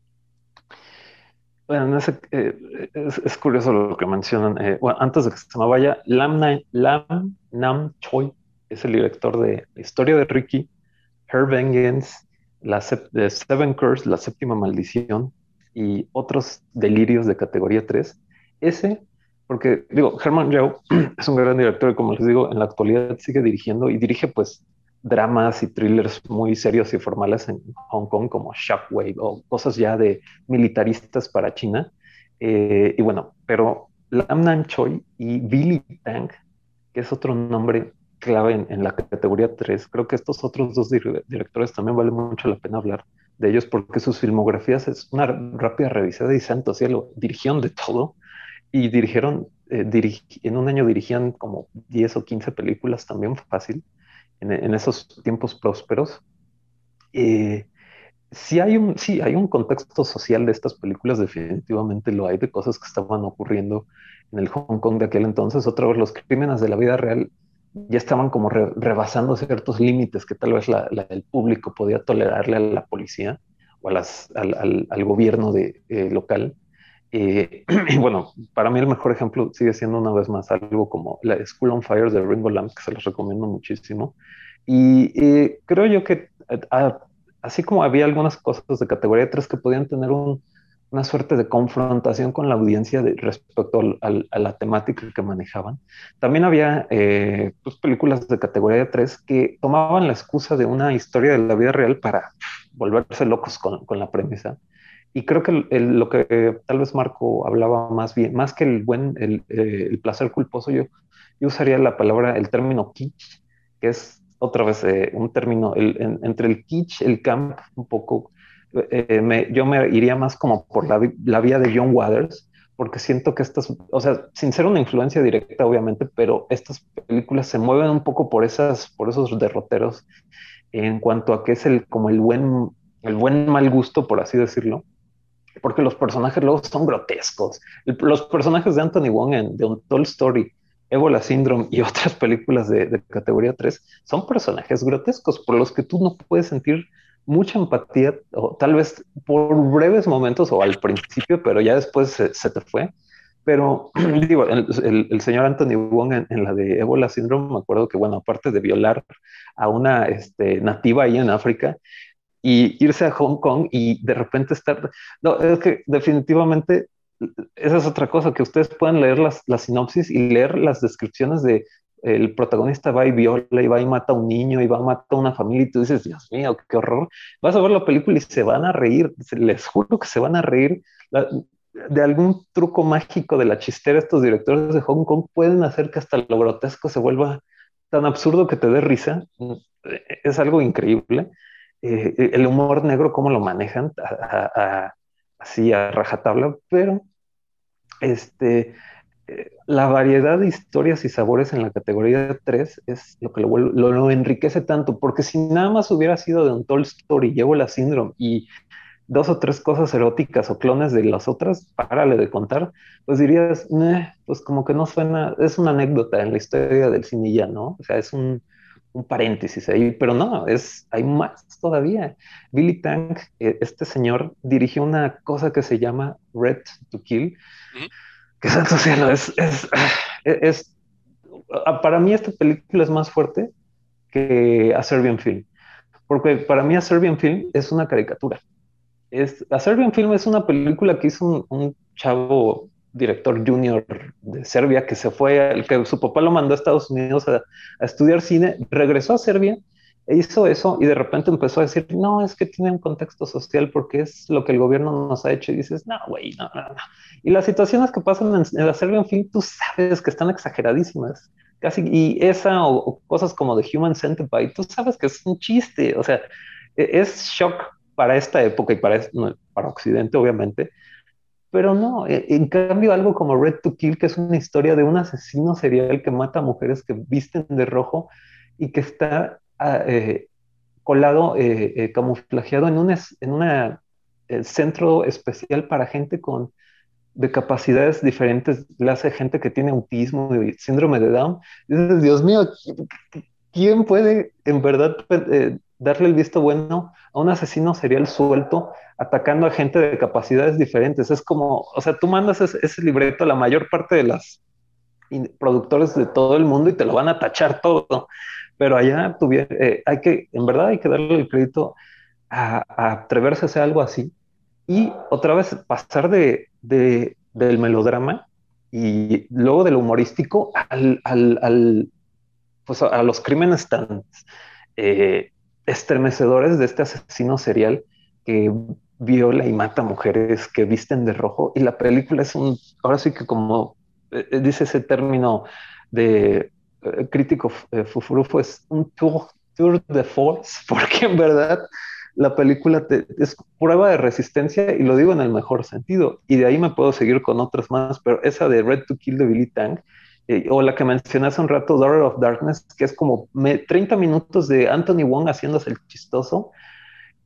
Bueno, eh, es, curioso lo que mencionan. Eh, antes de que se me vaya, Lam, Nam Choi es el director de la historia de Ricky, Her Vengeance, la Seven Curse, la séptima maldición y otros delirios de categoría 3. Ese, porque digo, Herman Yao es un gran director y como les digo, en la actualidad sigue dirigiendo y dirige pues dramas y thrillers muy serios y formales en Hong Kong como Shockwave o cosas ya de militaristas para China. Eh, y bueno, pero Lam Nam Choi y Billy Tang, que es otro nombre clave en, la categoría 3, creo que estos otros dos directores también vale mucho la pena hablar de ellos porque sus filmografías es una rápida revisada y santo cielo, dirigieron de todo y dirigieron, eh, en un año dirigían como 10 o 15 películas también fácil en, esos tiempos prósperos. Eh, sí, hay un, sí, hay un contexto social de estas películas, definitivamente lo hay, de cosas que estaban ocurriendo en el Hong Kong de aquel entonces. Otra vez, los crímenes de la vida real ya estaban como rebasando ciertos límites que tal vez la, el público podía tolerarle a la policía o a las, al, al, gobierno de, eh, local. Eh, y bueno, para mí el mejor ejemplo sigue siendo una vez más algo como la School on Fire de Ringo Lamb, que se los recomiendo muchísimo. Y creo yo que así como había algunas cosas de categoría 3 que podían tener una suerte de confrontación con la audiencia respecto a la temática que manejaban, también había eh, pues, películas de categoría 3 que tomaban la excusa de una historia de la vida real para volverse locos con, con la premisa y creo que lo que tal vez Marco hablaba más bien, más que el buen, el, eh, placer culposo, yo, yo, usaría la palabra, el término kitsch, que es otra vez eh, un término, entre el kitsch, el camp, un poco, eh, me, yo me iría más como por la, la, vía de John Waters, porque siento que estas, o sea, sin ser una influencia directa, obviamente, pero estas películas se mueven un poco por, esas, por esos derroteros en cuanto a que es el, como el buen, el buen mal gusto, por así decirlo porque los personajes luego son grotescos. Los personajes de Anthony Wong en The Untold Story, Ebola Syndrome y otras películas de, categoría 3 son personajes grotescos por los que tú no puedes sentir mucha empatía, o tal vez por breves momentos o al principio, pero ya después se, te fue. Pero digo, el, señor Anthony Wong en, la de Ebola Syndrome, me acuerdo que, bueno, aparte de violar a una este, nativa ahí en África, y irse a Hong Kong y de repente estar... No, es que definitivamente esa es otra cosa, que ustedes puedan leer las, las sinopsis y leer las descripciones de el protagonista va y viola y va y mata a un niño y va a matar a una familia y tú dices, Dios mío, qué horror. Vas a ver la película y se van a reír, les juro que se van a reír. de algún truco mágico de la chistera, estos directores de Hong Kong pueden hacer que hasta lo grotesco se vuelva tan absurdo que te dé risa. Es algo increíble. Eh, el humor negro, cómo lo manejan así a rajatabla, pero este, eh, la variedad de historias y sabores en la categoría 3 es lo que lo, enriquece tanto, porque si nada más hubiera sido de un Toll Story, llevo la síndrome y dos o tres cosas eróticas o clones de las otras, párale de contar, pues dirías, pues como que no suena, es una anécdota en la historia del cine ya, ¿no? O sea, es un, un paréntesis ahí, pero no, es, hay más todavía. Billy Tang, eh, este señor, dirigió una cosa que se llama Red to Kill, que santo cielo, es, es, es, ah, para mí esta película es más fuerte que A Serbian Film, porque para mí A Serbian Film es una caricatura. Es, A Serbian Film es una película que hizo un, un chavo director junior de Serbia que se fue, el que su papá lo mandó a Estados Unidos a, estudiar cine, regresó a Serbia e hizo eso y de repente empezó a decir, no, es que tiene un contexto social porque es lo que el gobierno nos ha hecho y dices, no, güey, no, no, no. Y las situaciones que pasan en, en la Serbia, en fin, tú sabes que están exageradísimas. Casi, y esa o, cosas como de Human Centipede, tú sabes que es un chiste, o sea, e, es shock para esta época y para, para Occidente, obviamente, pero no, e, en cambio algo como Red to Kill, que es una historia de un asesino serial que mata a mujeres que visten de rojo y que está ah, eh, colado, eh, eh, camuflajeado en un en una, centro especial para gente con de capacidades diferentes le hace gente que tiene autismo y síndrome de Down. dices, Dios mío, ¿quién puede en verdad eh, darle el visto bueno a un asesino serial suelto atacando a gente de capacidades diferentes? Es como, o sea, tú mandas ese, libreto a la mayor parte de las productores de todo el mundo y te lo van a tachar todo. Pero allá eh, hay que, en verdad hay que darle el crédito a, atreverse a hacer algo así y otra vez pasar de, del melodrama y luego del humorístico al, al, pues a, los crímenes tan eh, estremecedores de este asesino serial que viola y mata mujeres que visten de rojo. Y la película es un, ahora sí que como eh, eh, dice ese término de crítico fufurufo, es un tour, tour de force, porque en verdad la película es prueba de resistencia y lo digo en el mejor sentido. Y de ahí me puedo seguir con otras más, pero esa de Red to Kill de Billy Tang, eh, o la que mencioné hace un rato, Daughter of Darkness, que es como 30 minutos de Anthony Wong haciéndose el chistoso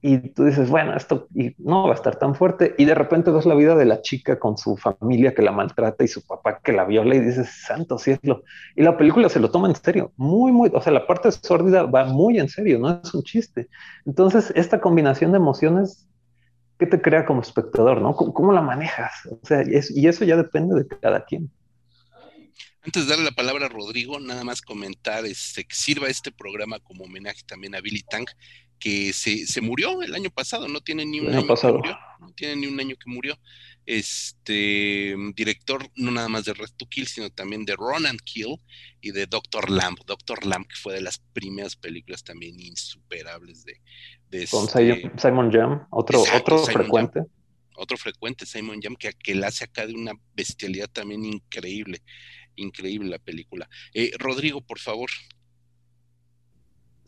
y tú dices, bueno, esto no va a estar tan fuerte. Y de repente ves la vida de la chica con su familia que la maltrata y su papá que la viola y dices, santo cielo. Y la película se lo toma en serio, muy, muy, o sea, la parte sórdida va muy en serio, no es un chiste. Entonces, esta combinación de emociones, ¿qué te crea como espectador, no? ¿Cómo, la manejas? O sea, y eso ya depende de cada quien. Antes de darle la palabra a Rodrigo, nada más comentar este, que sirva este programa como homenaje también a Billy Tang que se, se, murió el año pasado, no tiene ni un año, que murió, no tiene ni un año que murió. Este director no nada más de Red to Kill, sino también de Ronan Kill y de Doctor Lamb. Doctor Lamb, que fue de las primeras películas también insuperables de, de Con este Simon Jam, otro, otro frecuente. otro frecuente, Simon Jam, que, que la hace acá de una bestialidad también increíble, increíble la película. Eh, Rodrigo, por favor.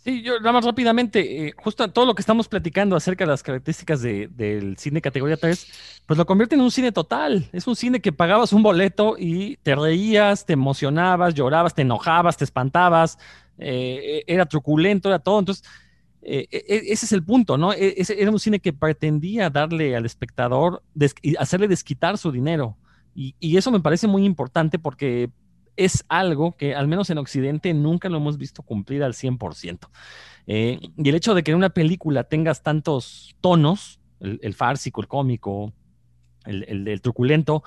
Sí, yo nada más rápidamente, eh, justo todo lo que estamos platicando acerca de las características del cine categoría 3, pues lo convierte en un cine total. Es un cine que pagabas un boleto y te reías, te emocionabas, llorabas, te enojabas, te espantabas, eh, era truculento, era todo. Entonces, eh, e, e, ese es el punto, ¿no? E, era un cine que pretendía darle al espectador, hacerle desquitar su dinero. Y, eso me parece muy importante porque es algo que al menos en Occidente nunca lo hemos visto cumplir al 100%. Eh, y el hecho de que en una película tengas tantos tonos, el, fársico, el cómico, el, truculento,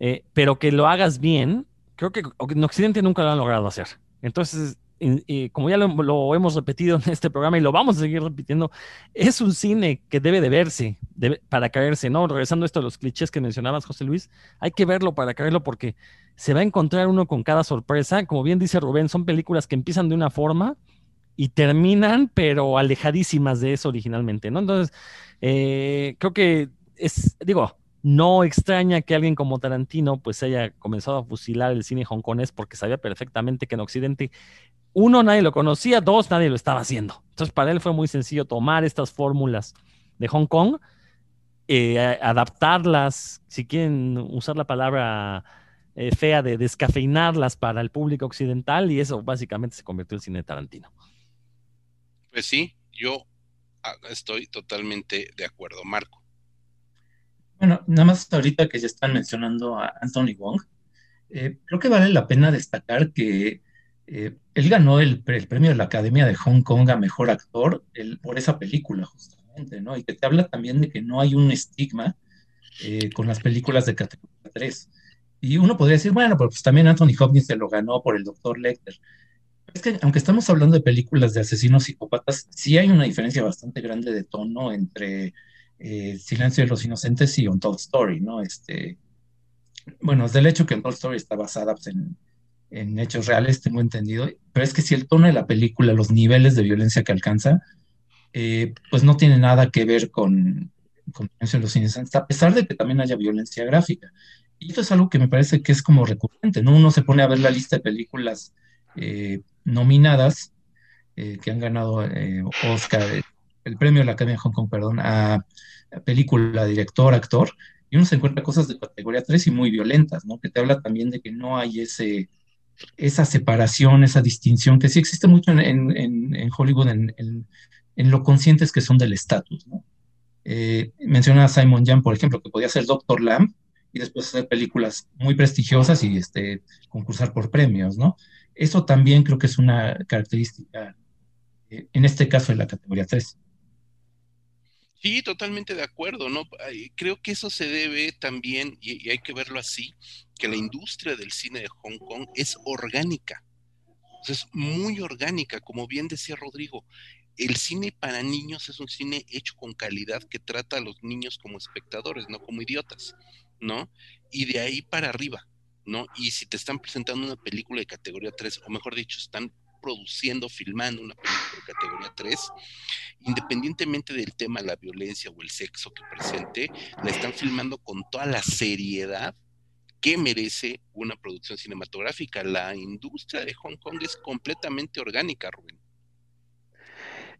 eh, pero que lo hagas bien, creo que en Occidente nunca lo han logrado hacer. Entonces, como ya lo, hemos repetido en este programa y lo vamos a seguir repitiendo, es un cine que debe de verse para caerse, ¿no? Regresando a esto a los clichés que mencionabas, José Luis, hay que verlo para caerlo porque se va a encontrar uno con cada sorpresa. Como bien dice Rubén, son películas que empiezan de una forma y terminan, pero alejadísimas de eso originalmente, ¿no? Entonces, eh, creo que es, digo, no extraña que alguien como Tarantino pues haya comenzado a fusilar el cine hongkonés porque sabía perfectamente que en Occidente uno, nadie lo conocía, dos, nadie lo estaba haciendo. Entonces, para él fue muy sencillo tomar estas fórmulas de Hong Kong, eh, adaptarlas, si quieren usar la palabra eh, fea de descafeinarlas para el público occidental, y eso básicamente se convirtió en cine de Tarantino. Pues sí, yo ah, estoy totalmente de acuerdo, Marco. Bueno, nada más ahorita que ya están mencionando a Anthony Wong, eh, creo que vale la pena destacar que eh, él ganó el, premio de la Academia de Hong Kong a Mejor Actor por esa película, justamente, ¿no? Y que te habla también de que no hay un estigma eh, con las películas de categoría 3. Y uno podría decir, bueno, pues también Anthony Hopkins se lo ganó por el Dr. Lecter. Es que aunque estamos hablando de películas de asesinos psicópatas, sí hay una diferencia bastante grande de tono entre eh, Silencio de los Inocentes y Untold Story, ¿no? Este, bueno, es del hecho que Untold Story está basada pues, en, en hechos reales, tengo entendido, pero es que si el tono de la película, los niveles de violencia que alcanza, eh, pues no tiene nada que ver con, con los inocentes, a pesar de que también haya violencia gráfica. Y esto es algo que me parece que es como recurrente, ¿no? Uno se pone a ver la lista de películas eh, nominadas eh, que han ganado Oscar, el premio de la Academia de Hong Kong, perdón, a, película, director, actor, y uno se encuentra cosas de categoría 3 y muy violentas, ¿no? Que te habla también de que no hay ese esa separación, esa distinción que sí existe mucho en, Hollywood, en, lo conscientes que son del estatus. ¿no? Eh, menciona a Simon Jan, por ejemplo, que podía ser Doctor Lamb y después hacer películas muy prestigiosas y este, concursar por premios, ¿no? Eso también creo que es una característica, eh, en este caso, de la categoría 3. Sí, totalmente de acuerdo, ¿no? Creo que eso se debe también, y, hay que verlo así, que la industria del cine de Hong Kong es orgánica. es muy orgánica, como bien decía Rodrigo. El cine para niños es un cine hecho con calidad que trata a los niños como espectadores, no como idiotas, ¿no? Y de ahí para arriba, ¿no? Y si te están presentando una película de categoría 3, o mejor dicho, están produciendo, filmando una película de categoría 3, independientemente del tema, la violencia o el sexo que presente, la están filmando con toda la seriedad que merece una producción cinematográfica. La industria de Hong Kong es completamente orgánica, Rubén.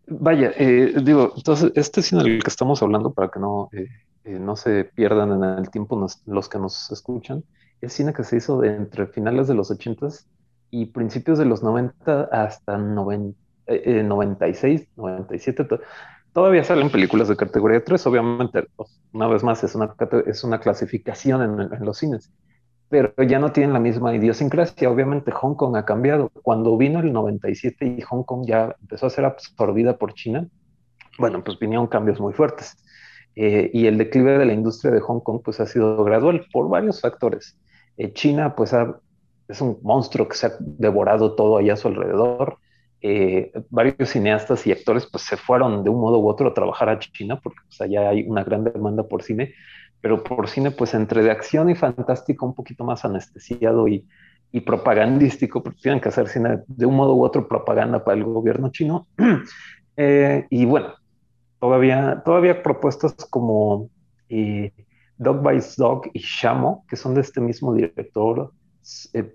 Vaya, eh, digo, entonces, este cine del que estamos hablando, para que no, eh, eh, no se pierdan en el tiempo los que nos escuchan, es cine que se hizo de entre finales de los 80s y principios de los 90 hasta 96, 97, eh, todavía salen películas de categoría 3, obviamente, pues, una vez más, es una, es una clasificación en, los cines, pero ya no tienen la misma idiosincrasia, obviamente Hong Kong ha cambiado. Cuando vino el 97 y Hong Kong ya empezó a ser absorbida por China, bueno, pues vinieron cambios muy fuertes. Eh, y el declive de la industria de Hong Kong pues ha sido gradual por varios factores. Eh, China pues ha es un monstruo que se ha devorado todo allá a su alrededor. Eh, varios cineastas y actores pues se fueron de un modo u otro a trabajar a China porque pues, allá hay una gran demanda por cine, pero por cine pues entre de acción y fantástico un poquito más anestesiado y, y propagandístico, porque tienen que hacer cine de un modo u otro propaganda para el gobierno chino. Eh, y bueno, todavía, todavía propuestas como eh, Dog Bites Dog y Shamo, que son de este mismo director,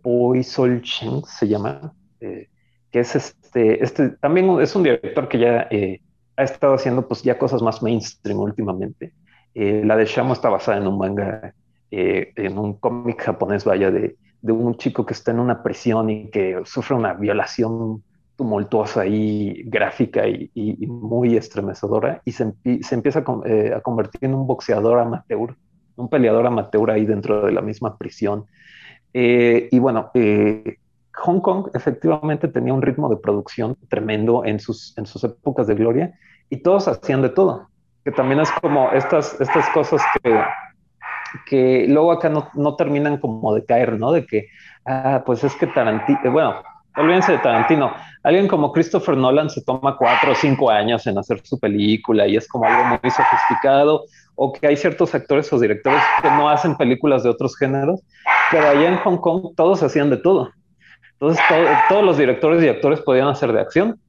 Boy Sol Cheng se llama, eh, que es este, este, también es un director que ya eh, ha estado haciendo pues ya cosas más mainstream últimamente. Eh, la de Shamo está basada en un manga, en un cómic japonés, vaya, de, de, un chico que está en una prisión y que sufre una violación tumultuosa y gráfica y, muy estremecedora y se, empieza a, convertir en un boxeador amateur, un peleador amateur ahí dentro de la misma prisión. Eh, y bueno, eh, Hong Kong efectivamente tenía un ritmo de producción tremendo en sus, en sus épocas de gloria y todos hacían de todo, que también es como estas, estas cosas que, que luego acá no, no terminan como de caer, ¿no? De que, ah, pues es que Tarantino, eh, bueno, olvídense de Tarantino, alguien como Christopher Nolan se toma cuatro o cinco años en hacer su película y es como algo muy sofisticado, o que hay ciertos actores o directores que no hacen películas de otros géneros, pero allá en Hong Kong todos hacían de todo. Entonces todos los directores y actores podían hacer de acción,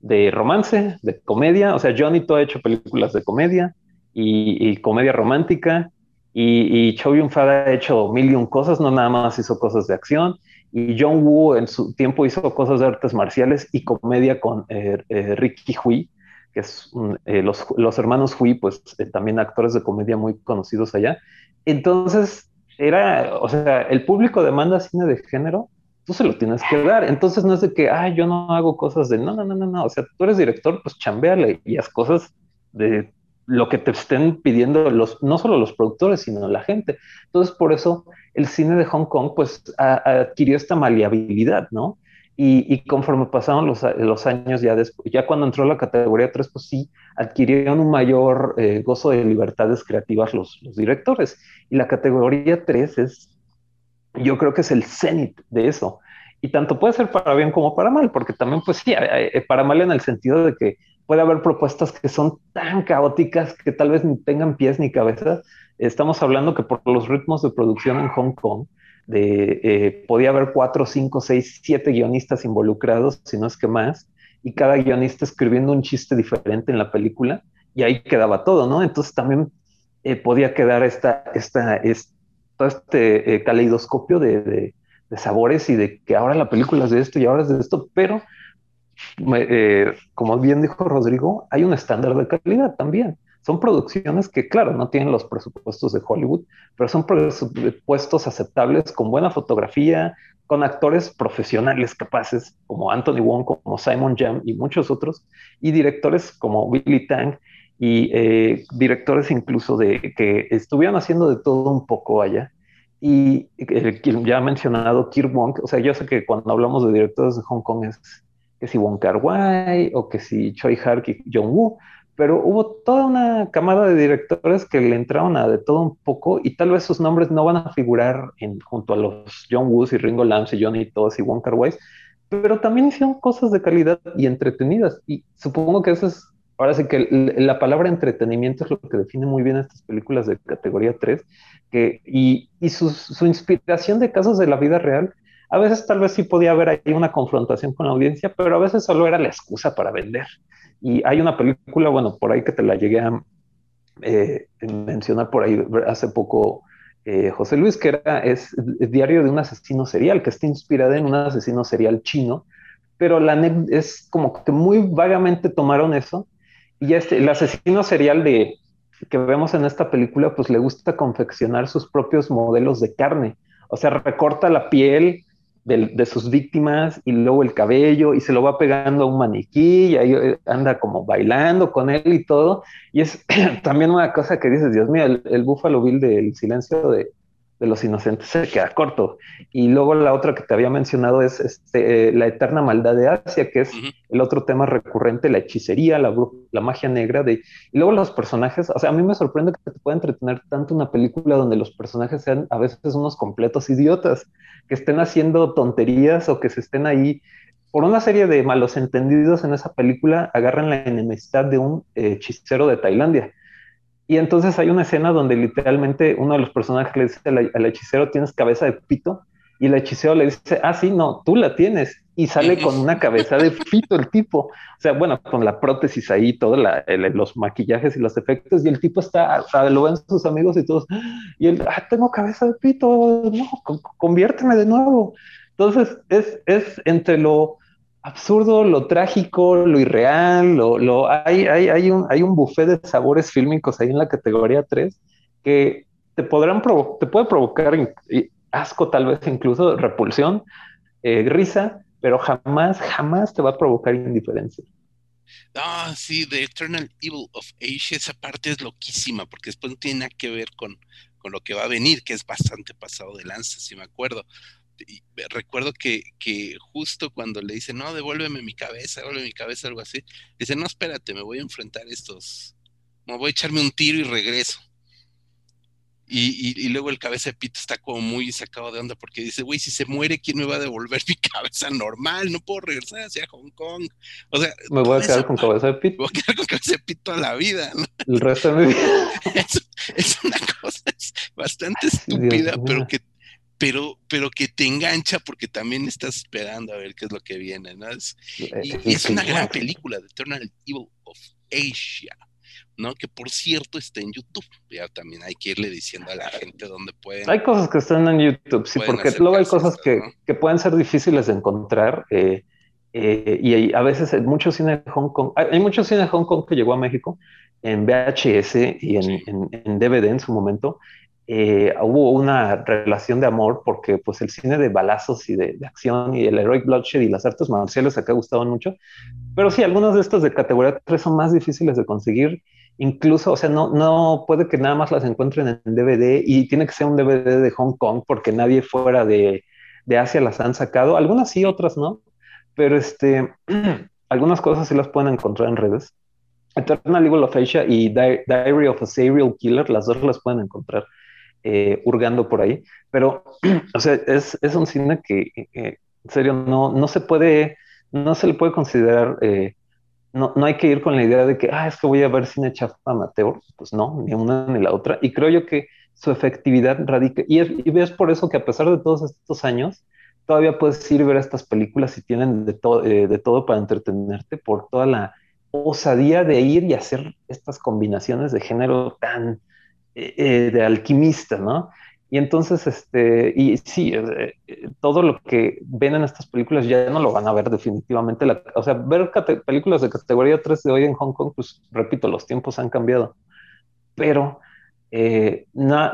de romance, de comedia, o sea, Johnny To ha hecho películas de comedia y, comedia romántica, y, y Chow Yun-fat ha hecho mil y un cosas, no nada más hizo cosas de acción, y John Woo en su tiempo hizo cosas de artes marciales y comedia con eh, eh, Ricky Hui, que es eh, los, los, hermanos Hui, pues eh, también actores de comedia muy conocidos allá. Entonces, era, o sea, el público demanda cine de género, tú se lo tienes que dar. Entonces no es de que, ah, yo no hago cosas de, no, no, no, no, no, o sea, tú eres director, pues chambeale y haz cosas de lo que te estén pidiendo los, no solo los productores, sino la gente. Entonces, por eso el cine de Hong Kong, pues, adquirió esta maleabilidad, ¿no? Y, conforme pasaron los, años, ya, después, ya cuando entró la categoría 3, pues sí, adquirieron un mayor eh, gozo de libertades creativas los, los, directores. Y la categoría 3 es, yo creo que es el cenit de eso. Y tanto puede ser para bien como para mal, porque también, pues sí, eh, eh, para mal en el sentido de que puede haber propuestas que son tan caóticas que tal vez ni tengan pies ni cabeza. Estamos hablando que por los ritmos de producción en Hong Kong, eh, podía haber cuatro, cinco, seis, siete guionistas involucrados, si no es que más, y cada guionista escribiendo un chiste diferente en la película, y ahí quedaba todo, ¿no? Entonces también eh, podía quedar esta, esta, todo este eh, caleidoscopio de, sabores y de que ahora la película es de esto y ahora es de esto, pero como bien dijo Rodrigo, hay un estándar de calidad también. Son producciones que, claro, no tienen los presupuestos de Hollywood, pero son presupuestos aceptables con buena fotografía, con actores profesionales capaces como Anthony Wong, como Simon Jam y muchos otros, y directores como Billy Tang y eh, directores incluso de que estuvieron haciendo de todo un poco allá. Y ya mencionado Kirk Wong, o sea, yo sé que cuando hablamos de directores de Hong Kong es que si Wong Kar Wai o que si Choi Hark y Jong Woo, pero hubo toda una camada de directores que le entraron a de todo un poco y tal vez sus nombres no van a figurar junto a los John Woos y Ringo Lam y Johnny Toss y Wong Kar Wai, pero también hicieron cosas de calidad y entretenidas. Y supongo que eso es, ahora sí que la palabra entretenimiento es lo que define muy bien estas películas de categoría 3, que, y, y su, su, inspiración de casos de la vida real, a veces tal vez sí podía haber ahí una confrontación con la audiencia, pero a veces solo era la excusa para vender. Y hay una película, bueno, por ahí que te la llegué a eh, mencionar por ahí hace poco, eh, José Luis, que era, es, Diario de un asesino serial, que está inspirada en un asesino serial chino, pero la es como que muy vagamente tomaron eso y este, el asesino serial de, que vemos en esta película, pues le gusta confeccionar sus propios modelos de carne, o sea, recorta la piel, de, sus víctimas y luego el cabello y se lo va pegando a un maniquí y ahí eh, anda como bailando con él y todo. Y es también una cosa que dices, Dios mío, el, el Buffalo Bill del silencio de, de los inocentes se queda corto. Y luego la otra que te había mencionado es este, eh, la eterna maldad de Asia, que es el otro tema recurrente, la hechicería, la, la magia negra. De, y luego los personajes, o sea, a mí me sorprende que te pueda entretener tanto una película donde los personajes sean a veces unos completos idiotas, que estén haciendo tonterías o que se estén ahí. Por una serie de malos entendidos en esa película, agarran la enemistad de un eh, hechicero de Tailandia y entonces hay una escena donde literalmente uno de los personajes le dice al, hechicero, tienes cabeza de pito, y el hechicero le dice, ah, sí, no, tú la tienes. Y sale con una cabeza de pito el tipo. O sea, bueno, con la prótesis ahí, todos los maquillajes y los efectos. Y el tipo está, lo ven sus amigos y todos. Y él, ah, tengo cabeza de pito, no, conviérteme de nuevo. Entonces, es, es entre lo absurdo, lo trágico, lo irreal, lo, lo hay, hay, hay, un, hay un buffet de sabores fílmicos ahí en la categoría 3 que te podrán te puede provocar asco, tal vez incluso repulsión, eh, risa, pero jamás, jamás te va a provocar indiferencia. Ah, sí, The Eternal Evil of Asia, esa parte es loquísima, porque después no tiene nada que ver con, con lo que va a venir, que es bastante pasado de lanza, si me acuerdo recuerdo que, que, justo cuando le dice, no, devuélveme mi cabeza, devuélveme mi cabeza, algo así, dice, no, espérate, me voy a enfrentar estos, me voy a echarme un tiro y regreso. Y, y, luego el cabeza de pito está como muy sacado de onda porque dice, güey, si se muere, ¿quién me va a devolver mi cabeza normal? No puedo regresar hacia Hong Kong. O sea, me voy a quedar con cabeza de pito. Me voy a quedar con cabeza de pito a la vida. El resto de mi vida. Es, una cosa bastante estúpida, pero que pero, pero que te engancha porque también estás esperando a ver qué es lo que viene, ¿no? Es, y, es una gran película, The Eternal Evil of Asia, ¿no? Que por cierto está en YouTube, ya también hay que irle diciendo a la gente dónde pueden. Hay cosas que están en YouTube, sí, porque luego hay cosas que, que, pueden ser difíciles de encontrar. Eh, eh, y hay, a veces mucho cine de Hong Kong, hay, mucho cine de Hong Kong que llegó a México en VHS y en, en, en DVD en su momento, eh, hubo una relación de amor porque pues el cine de balazos y de, acción y el heroic bloodshed y las artes marciales acá gustaban mucho, pero sí, algunos de estos de categoría 3 son más difíciles de conseguir, incluso, o sea, no, no puede que nada más las encuentren en DVD y tiene que ser un DVD de Hong Kong porque nadie fuera de, de Asia las han sacado, algunas sí, otras no, pero este, algunas cosas sí las pueden encontrar en redes. Eternal Evil of Asia y Diary of a Serial Killer, las dos las pueden encontrar eh, hurgando por ahí, pero, o sea, es, es un cine que, en serio, no, no se puede, no se le puede considerar, eh, no, no hay que ir con la idea de que, ah, es que voy a ver cine chafa amateur, pues no, ni una ni la otra, y creo yo que su efectividad radica, y es, por eso que a pesar de todos estos años, todavía puedes ir a ver estas películas y tienen de, todo eh, de todo para entretenerte por toda la osadía de ir y hacer estas combinaciones de género tan, eh, eh, de alquimista, ¿no? Y entonces, este, y sí, eh, todo lo que ven en estas películas ya no lo van a ver definitivamente. o sea, ver películas de categoría 3 de hoy en Hong Kong, pues repito, los tiempos han cambiado. Pero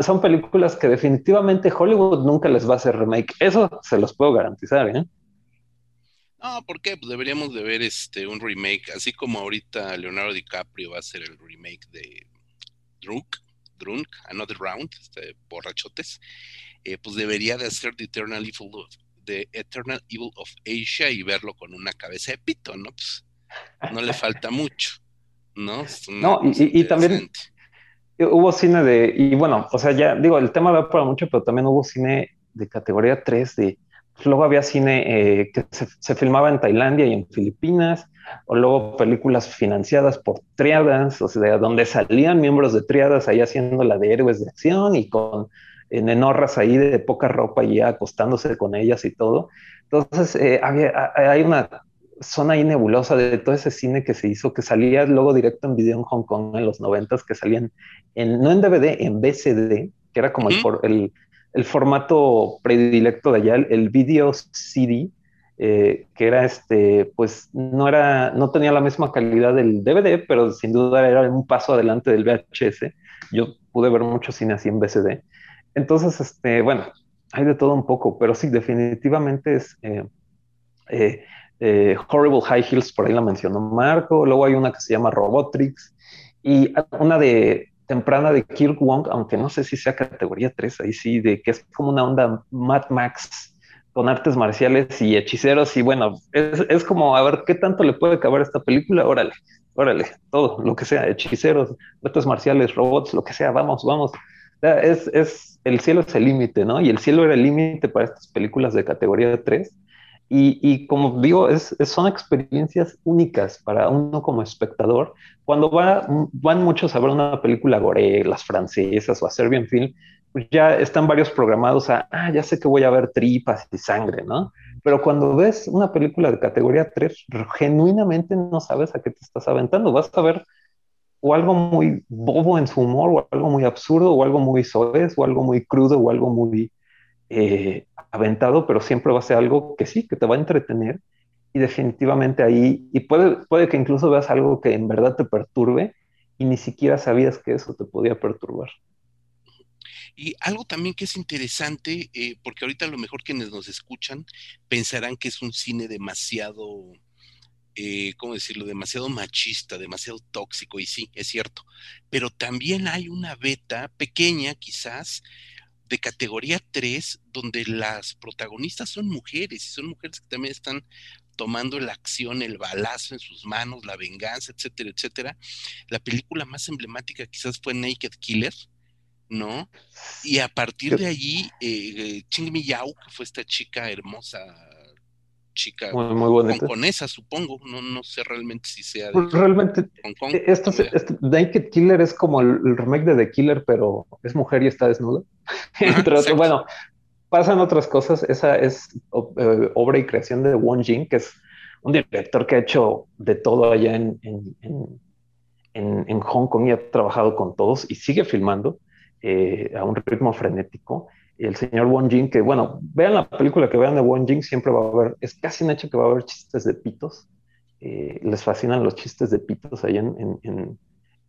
son películas que definitivamente Hollywood nunca les va a hacer remake. Eso se los puedo garantizar, ¿eh? No, ¿por qué? Pues deberíamos de ver este un remake, así como ahorita Leonardo DiCaprio va a hacer el remake de Drunk, Drunk, Another Round, este, borrachotes, eh, pues debería de hacer The Eternal Evil of, The Eternal Evil of Asia y verlo con una cabeza de pito, ¿no? Pues no le falta mucho, ¿no? no, y, también hubo cine de, y bueno, o sea, ya digo, el tema da para mucho, pero también hubo cine de categoría 3 de, luego había cine eh, que se, se, filmaba en Tailandia y en Filipinas, o luego películas financiadas por triadas, o sea, donde salían miembros de triadas ahí haciendo la de héroes de acción y con en enorras ahí de poca ropa y acostándose con ellas y todo. Entonces, eh, había, hay una zona ahí nebulosa de todo ese cine que se hizo, que salía luego directo en video en Hong Kong en los noventas, que salían en, no en DVD, en BCD, que era como el, el, formato predilecto de allá, el, video CD, eh, que era este, pues no era, no tenía la misma calidad del DVD, pero sin duda era un paso adelante del VHS. Yo pude ver mucho cine así en BCD. Entonces, este, bueno, hay de todo un poco, pero sí, definitivamente es eh, eh, Horrible High Heels, por ahí la mencionó Marco, luego hay una que se llama Robotrix y una de temprana de Kirk Wong, aunque no sé si sea categoría 3, ahí sí, de que es como una onda Mad Max con artes marciales y hechiceros y bueno, es, es como a ver qué tanto le puede caber a esta película, órale, órale, todo, lo que sea, hechiceros, artes marciales, robots, lo que sea, vamos, vamos. Es, es, el cielo es el límite, ¿no? Y el cielo era el límite para estas películas de categoría 3. Y, y como digo, es, son experiencias únicas para uno como espectador. Cuando va, van muchos a ver una película gore, las francesas o a Serbian Film, pues ya están varios programados a, ah, ya sé que voy a ver tripas y sangre, ¿no? Pero cuando ves una película de categoría 3, genuinamente no sabes a qué te estás aventando. Vas a ver o algo muy bobo en su humor, o algo muy absurdo, o algo muy soez, o algo muy crudo, o algo muy eh, aventado, pero siempre va a ser algo que sí, que te va a entretener. Y definitivamente ahí, y puede, puede que incluso veas algo que en verdad te perturbe y ni siquiera sabías que eso te podía perturbar. Y algo también que es interesante, eh, porque ahorita a lo mejor quienes nos escuchan pensarán que es un cine demasiado eh, ¿cómo decirlo?, demasiado machista, demasiado tóxico, y sí, es cierto, pero también hay una beta pequeña quizás de categoría 3 donde las protagonistas son mujeres y son mujeres que también están tomando la acción, el balazo en sus manos, la venganza, etcétera, etcétera. La película más emblemática quizás fue Naked Killer, ¿no? Y a partir de allí, eh, eh Ching Mi Yao, que fue esta chica hermosa chica muy, muy hongkonesa, supongo. No, no sé realmente si sea de pues realmente, Hong Kong. E, esto, este, Naked Killer es como el, remake de The Killer, pero es mujer y está desnuda. Entre otros, bueno, pasan otras cosas. Esa es eh, obra y creación de Won Jin, que es un director que ha hecho de todo allá en, en, en, en Hong Kong y ha trabajado con todos y sigue filmando eh, a un ritmo frenético el señor Won Jing, que bueno, vean la película que vean de Won Jing, siempre va a haber, es casi un hecho que va a haber chistes de pitos. Eh, les fascinan los chistes de pitos ahí en...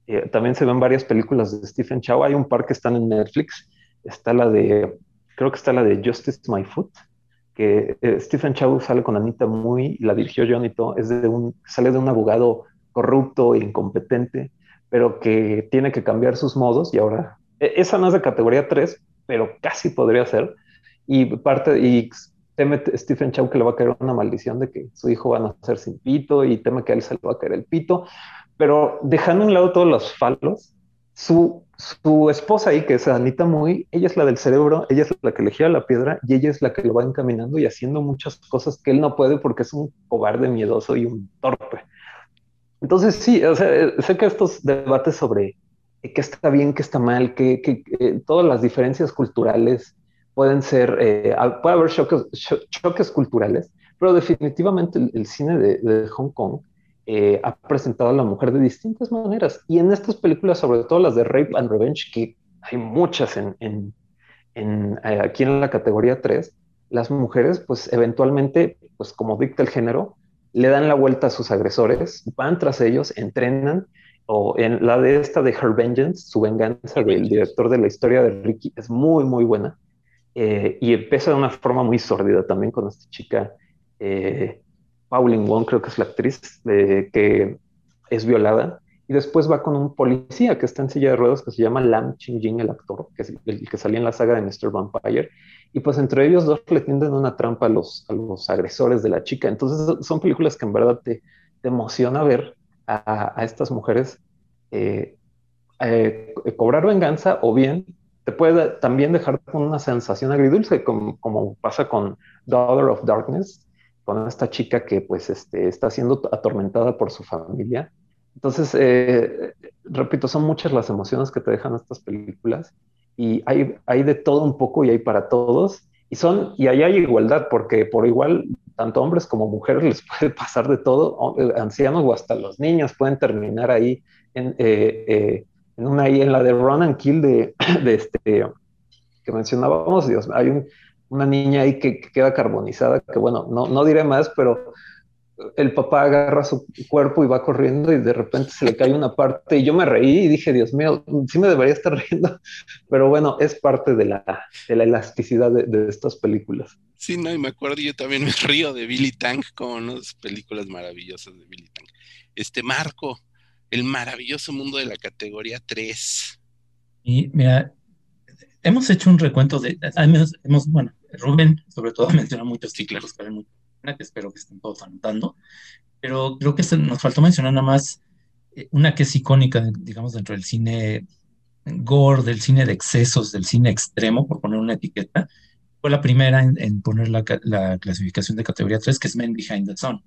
eh, también se ven varias películas de Stephen Chow, hay un par que están en Netflix, está la de, creo que está la de Justice My Foot, que eh, Stephen Chow sale con Anita Muy, la dirigió Johnny To, es de un, sale de un abogado corrupto e incompetente, pero que tiene que cambiar sus modos y ahora, e, esa no es de categoría 3, pero casi podría ser. Y parte, y teme Stephen Chow que le va a caer una maldición de que su hijo va a nacer sin pito y teme que a él se le va a caer el pito. Pero dejando a un lado todos los falos, su, su esposa ahí, que es Anita Muy, ella es la del cerebro, ella es la que elegía la piedra y ella es la que lo va encaminando y haciendo muchas cosas que él no puede porque es un cobarde miedoso y un torpe. Entonces sí, o sea, sé que estos debates sobre qué está bien, qué está mal, que, eh, todas las diferencias culturales pueden ser, eh, puede haber choques, culturales, pero definitivamente el, cine de, Hong Kong eh, ha presentado a la mujer de distintas maneras. Y en estas películas, sobre todo las de Rape and Revenge, que hay muchas en, en, en aquí en la categoría 3, las mujeres, pues eventualmente, pues como dicta el género, le dan la vuelta a sus agresores, van tras ellos, entrenan o en la de esta de Her Vengeance, su venganza del director de la historia de Ricky, es muy, muy buena. Eh, y empieza de una forma muy sórdida también con esta chica, eh, Pauline Wong, creo que es la actriz, que es violada y después va con un policía que está en silla de ruedas que se llama Lam Ching Jing, el actor, que es el que salía en la saga de Mr. Vampire. Y pues entre ellos dos le tienden una trampa a los, a los agresores de la chica. Entonces son películas que en verdad te, te emociona ver a, estas mujeres eh, eh, cobrar venganza o bien te puede también dejar con una sensación agridulce, como, pasa con Daughter of Darkness, con esta chica que pues este, está siendo atormentada por su familia entonces, eh, repito, son muchas las emociones que te dejan estas películas y hay, hay de todo un poco y hay para todos. Y son, y ahí hay igualdad, porque por igual, tanto hombres como mujeres les puede pasar de todo, eh, ancianos o hasta los niños pueden terminar ahí en, eh, en una en la de Run and Kill de, de este que mencionábamos, Dios, hay una niña ahí que, que, queda carbonizada, que bueno, no, no diré más, pero el papá agarra su cuerpo y va corriendo y de repente se le cae una parte y yo me reí y dije, Dios mío, sí me debería estar riendo, pero bueno, es parte de la, de la elasticidad de, estas películas. Sí, no, y me acuerdo, yo también me río de Billy Tank, como unas películas maravillosas de Billy Tank. Este Marco, el maravilloso mundo de la categoría 3. Y mira, hemos hecho un recuento de, hemos, bueno, Rubén sobre todo menciona muchos títulos que que espero que estén todos anotando, pero creo que nos faltó mencionar nada más eh, una que es icónica, digamos, dentro del cine gore, del cine de excesos, del cine extremo, por poner una etiqueta, fue la primera en, poner la, clasificación de categoría 3, que es Men Behind the Sun.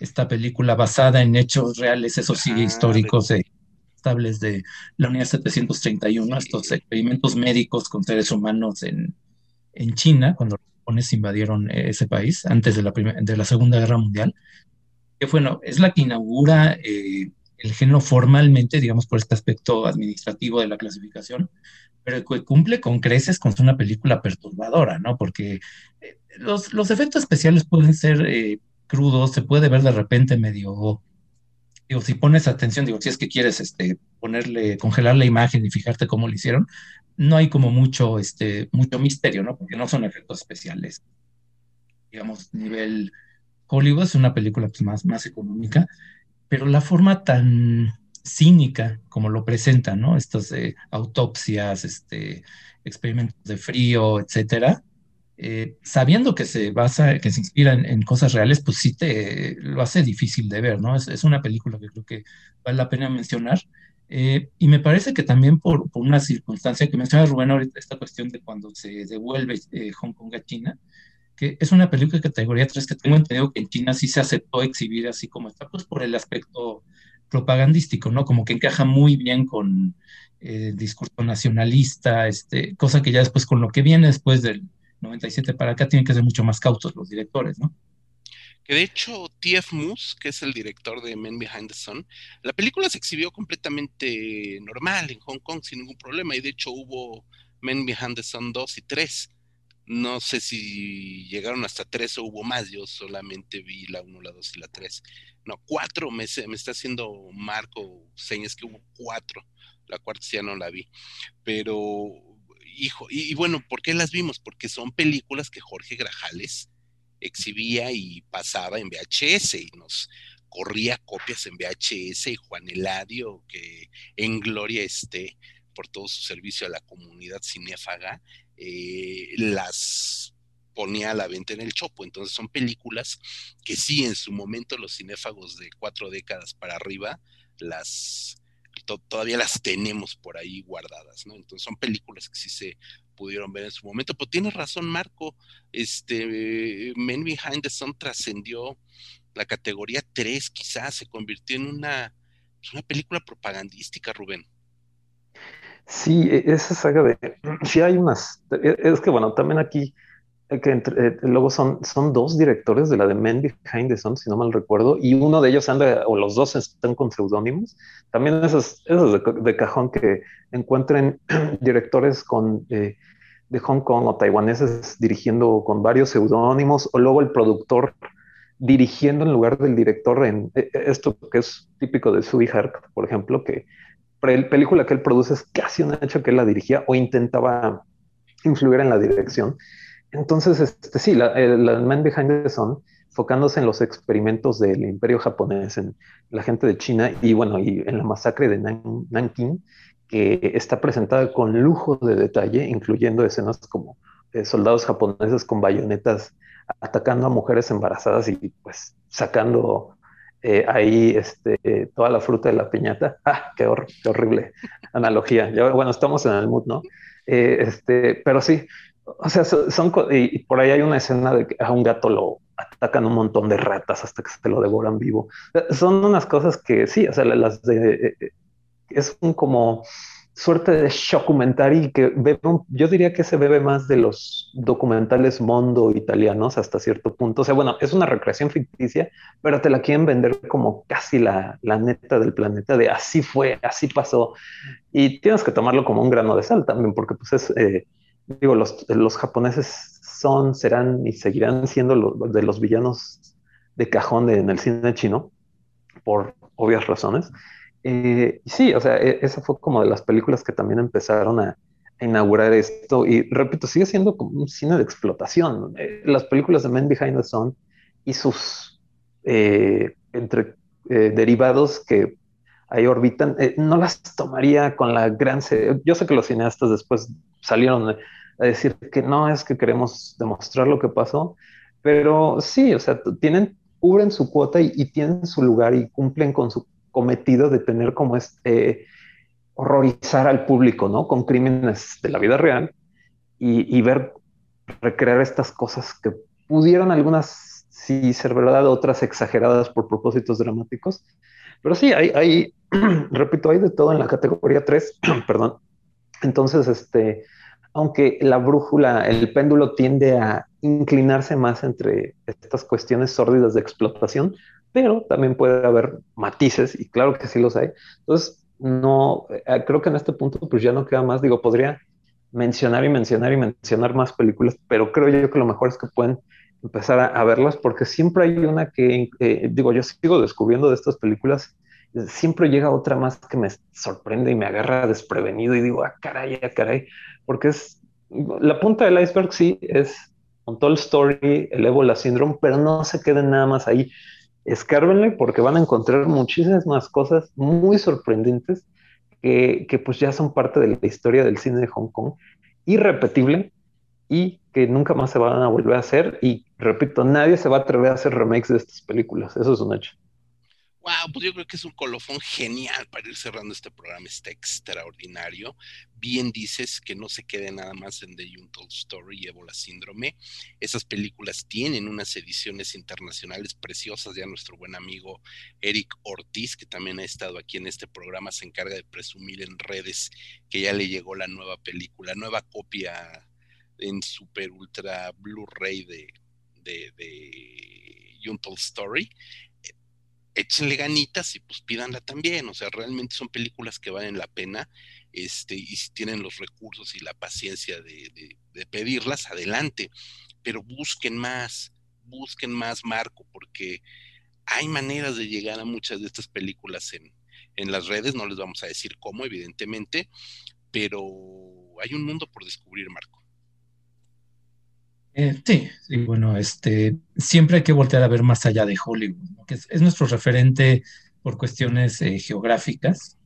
Esta película basada en hechos reales, eso sí, históricos, de... estables de la Unidad 731, estos experimentos médicos con seres humanos en, en China, cuando japoneses invadieron eh, ese país antes de la, de la Segunda Guerra Mundial, que bueno, es la que inaugura eh, el género formalmente, digamos, por este aspecto administrativo de la clasificación, pero que cumple con creces con una película perturbadora, ¿no? Porque eh, los, los, efectos especiales pueden ser crudos, se puede ver de repente medio digo, si pones atención, digo, si es que quieres este, ponerle, congelar la imagen y fijarte cómo lo hicieron, no hay como mucho, este, mucho misterio, ¿no? Porque no son efectos especiales. Digamos, nivel Hollywood es una película pues, más, más económica, pero la forma tan cínica como lo presentan, ¿no? Estas eh, autopsias, este, experimentos de frío, etcétera, eh, sabiendo que se basa, que se inspira en, cosas reales, pues sí te lo hace difícil de ver, ¿no? Es, es, una película que creo que vale la pena mencionar. Eh, y me parece que también por, una circunstancia que menciona Rubén ahorita, esta cuestión de cuando se devuelve eh, Hong Kong a China, que es una película de categoría 3 que tengo entendido que en China sí se aceptó exhibir así como está, pues por el aspecto propagandístico, ¿no? Como que encaja muy bien con el discurso nacionalista, este, cosa que ya después con lo que viene después del 97 para acá tienen que ser mucho más cautos los directores, ¿no? que de hecho T.F. Moose, que es el director de Men Behind the Sun, la película se exhibió completamente normal en Hong Kong sin ningún problema y de hecho hubo Men Behind the Sun 2 y 3. No sé si llegaron hasta 3 o hubo más, yo solamente vi la 1, la 2 y la 3. No, 4 me, me está haciendo Marco señas que hubo 4. La cuarta ya no la vi. Pero, hijo, y, bueno, ¿por qué las vimos? Porque son películas que Jorge Grajales exhibía y pasaba en VHS y nos corría copias en VHS y Juan Eladio, que en gloria esté por todo su servicio a la comunidad cinéfaga, eh, las ponía a la venta en el Chopo. Entonces son películas que sí, en su momento los cinéfagos de cuatro décadas para arriba, las todavía las tenemos por ahí guardadas, ¿no? Entonces son películas que sí se pudieron ver en su momento. Pero tienes razón, Marco, este Men Behind the Sun trascendió la categoría 3, quizás se convirtió en una, pues, una película propagandística, Rubén. Sí, e, esa saga de. Sí, hay unas. E, es que bueno, también aquí que eh, luego son, son dos directores de la de Men Behind the Sun, si no mal recuerdo, y uno de ellos anda, o los dos están con seudónimos. También eso es, de, cajón que encuentren directores con, eh, de Hong Kong o taiwaneses dirigiendo con varios seudónimos, o luego el productor dirigiendo en lugar del director en eh, esto que es típico de Sui Hark, por ejemplo, que la película que él produce es casi un hecho que él la dirigía o intentaba influir en la dirección. Entonces, este, sí, la, Man Behind the Sun enfocándose en los experimentos del imperio japonés, en la gente de China y bueno, y en la masacre de Nanking, que está presentada con lujo de detalle, incluyendo escenas como eh, soldados japoneses con bayonetas atacando a mujeres embarazadas y pues sacando eh, ahí este, toda la fruta de la piñata. ¡Ah, qué, horrible analogía! Bueno, estamos en el mood, ¿no? Eh, este, pero sí, o sea, son, y, por ahí hay una escena de que a un gato lo atacan un montón de ratas hasta que se lo devoran vivo. Son unas cosas que sí, o sea, las de... es un como suerte de documentary que bebe, yo diría que se bebe más de los documentales mondo italianos hasta cierto punto. O sea, bueno, es una recreación ficticia, pero te la quieren vender como casi la, la neta del planeta, de así fue, así pasó. Y tienes que tomarlo como un grano de sal también, porque pues es, eh, digo, los, los japoneses son, serán y seguirán siendo los, de los villanos de cajón en el cine chino, por obvias razones. Eh, sí, o sea, e, esa fue como de las películas que también empezaron a, inaugurar esto. Y repito, sigue siendo como un cine de explotación. Eh, las películas de Men Behind the Sun y sus eh, entre derivados que ahí orbitan, no las tomaría con la gran. Yo sé que los cineastas después salieron a decir que no es que queremos demostrar lo que pasó, pero sí, o sea, tienen, cubren su cuota y tienen su lugar y cumplen con su cometido de tener como este horrorizar al público, ¿no? Con crímenes de la vida real y, ver recrear estas cosas que pudieron algunas sí ser verdad, otras exageradas por propósitos dramáticos. Pero sí, hay, hay repito, hay de todo en la categoría 3, perdón. Entonces, este, aunque la brújula, el péndulo tiende a inclinarse más entre estas cuestiones sórdidas de explotación, pero también puede haber matices y claro que sí los hay. Entonces, no, eh, creo que en este punto pues ya no queda más, digo, podría mencionar y mencionar y mencionar más películas, pero creo yo que lo mejor es que pueden empezar a, verlas porque siempre hay una que, eh, digo, yo sigo descubriendo de estas películas, siempre llega otra más que me sorprende y me agarra desprevenido y digo, ah, caray, ah, caray, porque es la punta del iceberg, sí, es Untold Story, el Ebola Syndrome, pero no se queden nada más ahí escárbenle porque van a encontrar muchísimas más cosas muy sorprendentes que, que, pues ya son parte de la historia del cine de Hong Kong, irrepetible y que nunca más se van a volver a hacer. Y repito, nadie se va a atrever a hacer remakes de estas películas, eso es un hecho. Wow, pues yo creo que es un colofón genial para ir cerrando este programa, está extraordinario. Bien dices que no se quede nada más en The Untold Story y Ebola Síndrome. Esas películas tienen unas ediciones internacionales preciosas. Ya nuestro buen amigo Eric Ortiz, que también ha estado aquí en este programa, se encarga de presumir en redes que ya le llegó la nueva película, nueva copia en super ultra Blu-ray de, de, de Story échenle ganitas y pues pídanla también. O sea, realmente son películas que valen la pena. Este, y si tienen los recursos y la paciencia de, pedirlas, adelante. Pero busquen más, busquen más Marco, porque hay maneras de llegar a muchas de estas películas en, en las redes. No les vamos a decir cómo, evidentemente, pero hay un mundo por descubrir, Marco. Eh, sí, sí, bueno, este, siempre hay que voltear a ver más allá de Hollywood, que es, nuestro referente por cuestiones eh, geográficas.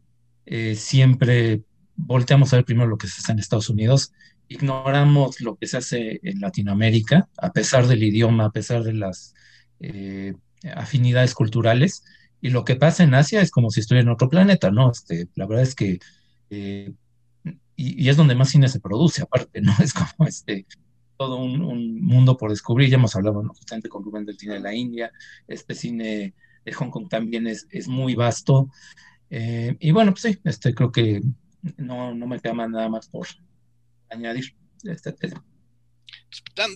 Eh, siempre volteamos a ver primero lo que se hace en Estados Unidos, ignoramos lo que se hace en Latinoamérica, a pesar del idioma, a pesar de las afinidades culturales, y lo que pasa en Asia es como si estuviera en otro planeta, ¿no? Este, la verdad es que, y, es donde más cine se produce, aparte, ¿no? Es como este todo un, mundo por descubrir. Ya hemos hablado ¿no? justamente con Rubén del cine de la India. Este cine de Hong Kong también es, es muy vasto. Eh, y bueno, pues sí, este, creo que no, no me queda nada más por añadir este tema.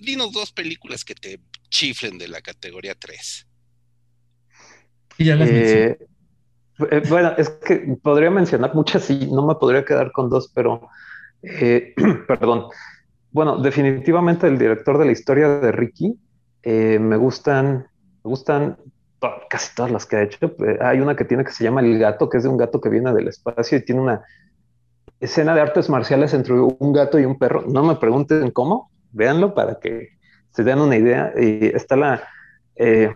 dinos dos películas que te chiflen de la categoría 3. ya las eh, eh, bueno, es que podría mencionar muchas y no me podría quedar con dos, pero perdón. Bueno, definitivamente el director de la historia de Ricky, eh, me gustan, me gustan casi todas las que ha hecho. Eh, hay una que tiene que se llama El Gato, que es de un gato que viene del espacio y tiene una escena de artes marciales entre un gato y un perro. No me pregunten cómo, véanlo para que se den una idea. Y está la, eh,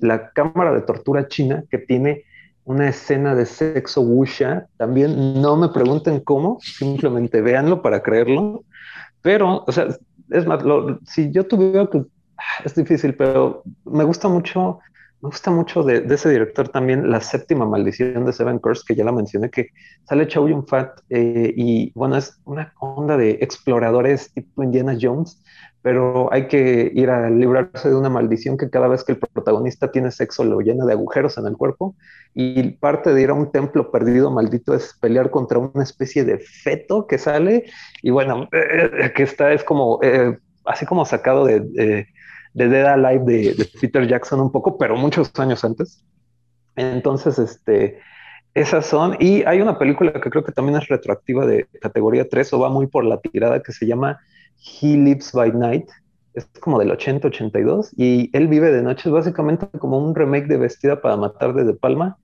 la cámara de tortura china que tiene una escena de sexo wuxia. También no me pregunten cómo, simplemente véanlo para creerlo. Pero, o sea, es más, si yo tuviera que, ah, es difícil, pero me gusta mucho, me gusta mucho de, ese director también la séptima maldición de Seven Curse, que ya la mencioné, que sale Chow Yun Fat eh, y bueno, es una onda de exploradores tipo Indiana Jones pero hay que ir a librarse de una maldición que cada vez que el protagonista tiene sexo lo llena de agujeros en el cuerpo y parte de ir a un templo perdido maldito es pelear contra una especie de feto que sale y bueno, eh, que está, es como, eh, así como sacado de, de, Dead Alive de, de, Peter Jackson un poco, pero muchos años antes. Entonces, este, esas son, y hay una película que creo que también es retroactiva de categoría 3 o va muy por la tirada que se llama He Lives by Night, es como del 80-82, y él vive de noche, es básicamente como un remake de Vestida para Matar de De Palma,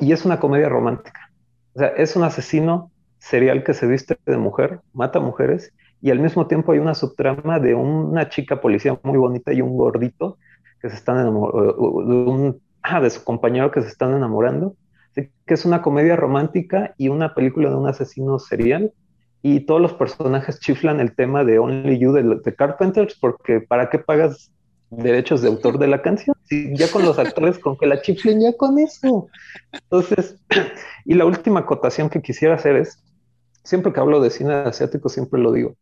y es una comedia romántica. O sea, es un asesino serial que se viste de mujer, mata mujeres, y al mismo tiempo hay una subtrama de una chica policía muy bonita y un gordito que se están enamorando, ah, de su compañero que se están enamorando. Así que es una comedia romántica y una película de un asesino serial y todos los personajes chiflan el tema de Only You de, Carpenters porque ¿para qué pagas derechos de autor de la canción? Si ya con los actores, con que la chiflen ya con eso. Entonces, y la última acotación que quisiera hacer es, siempre que hablo de cine asiático, siempre lo digo,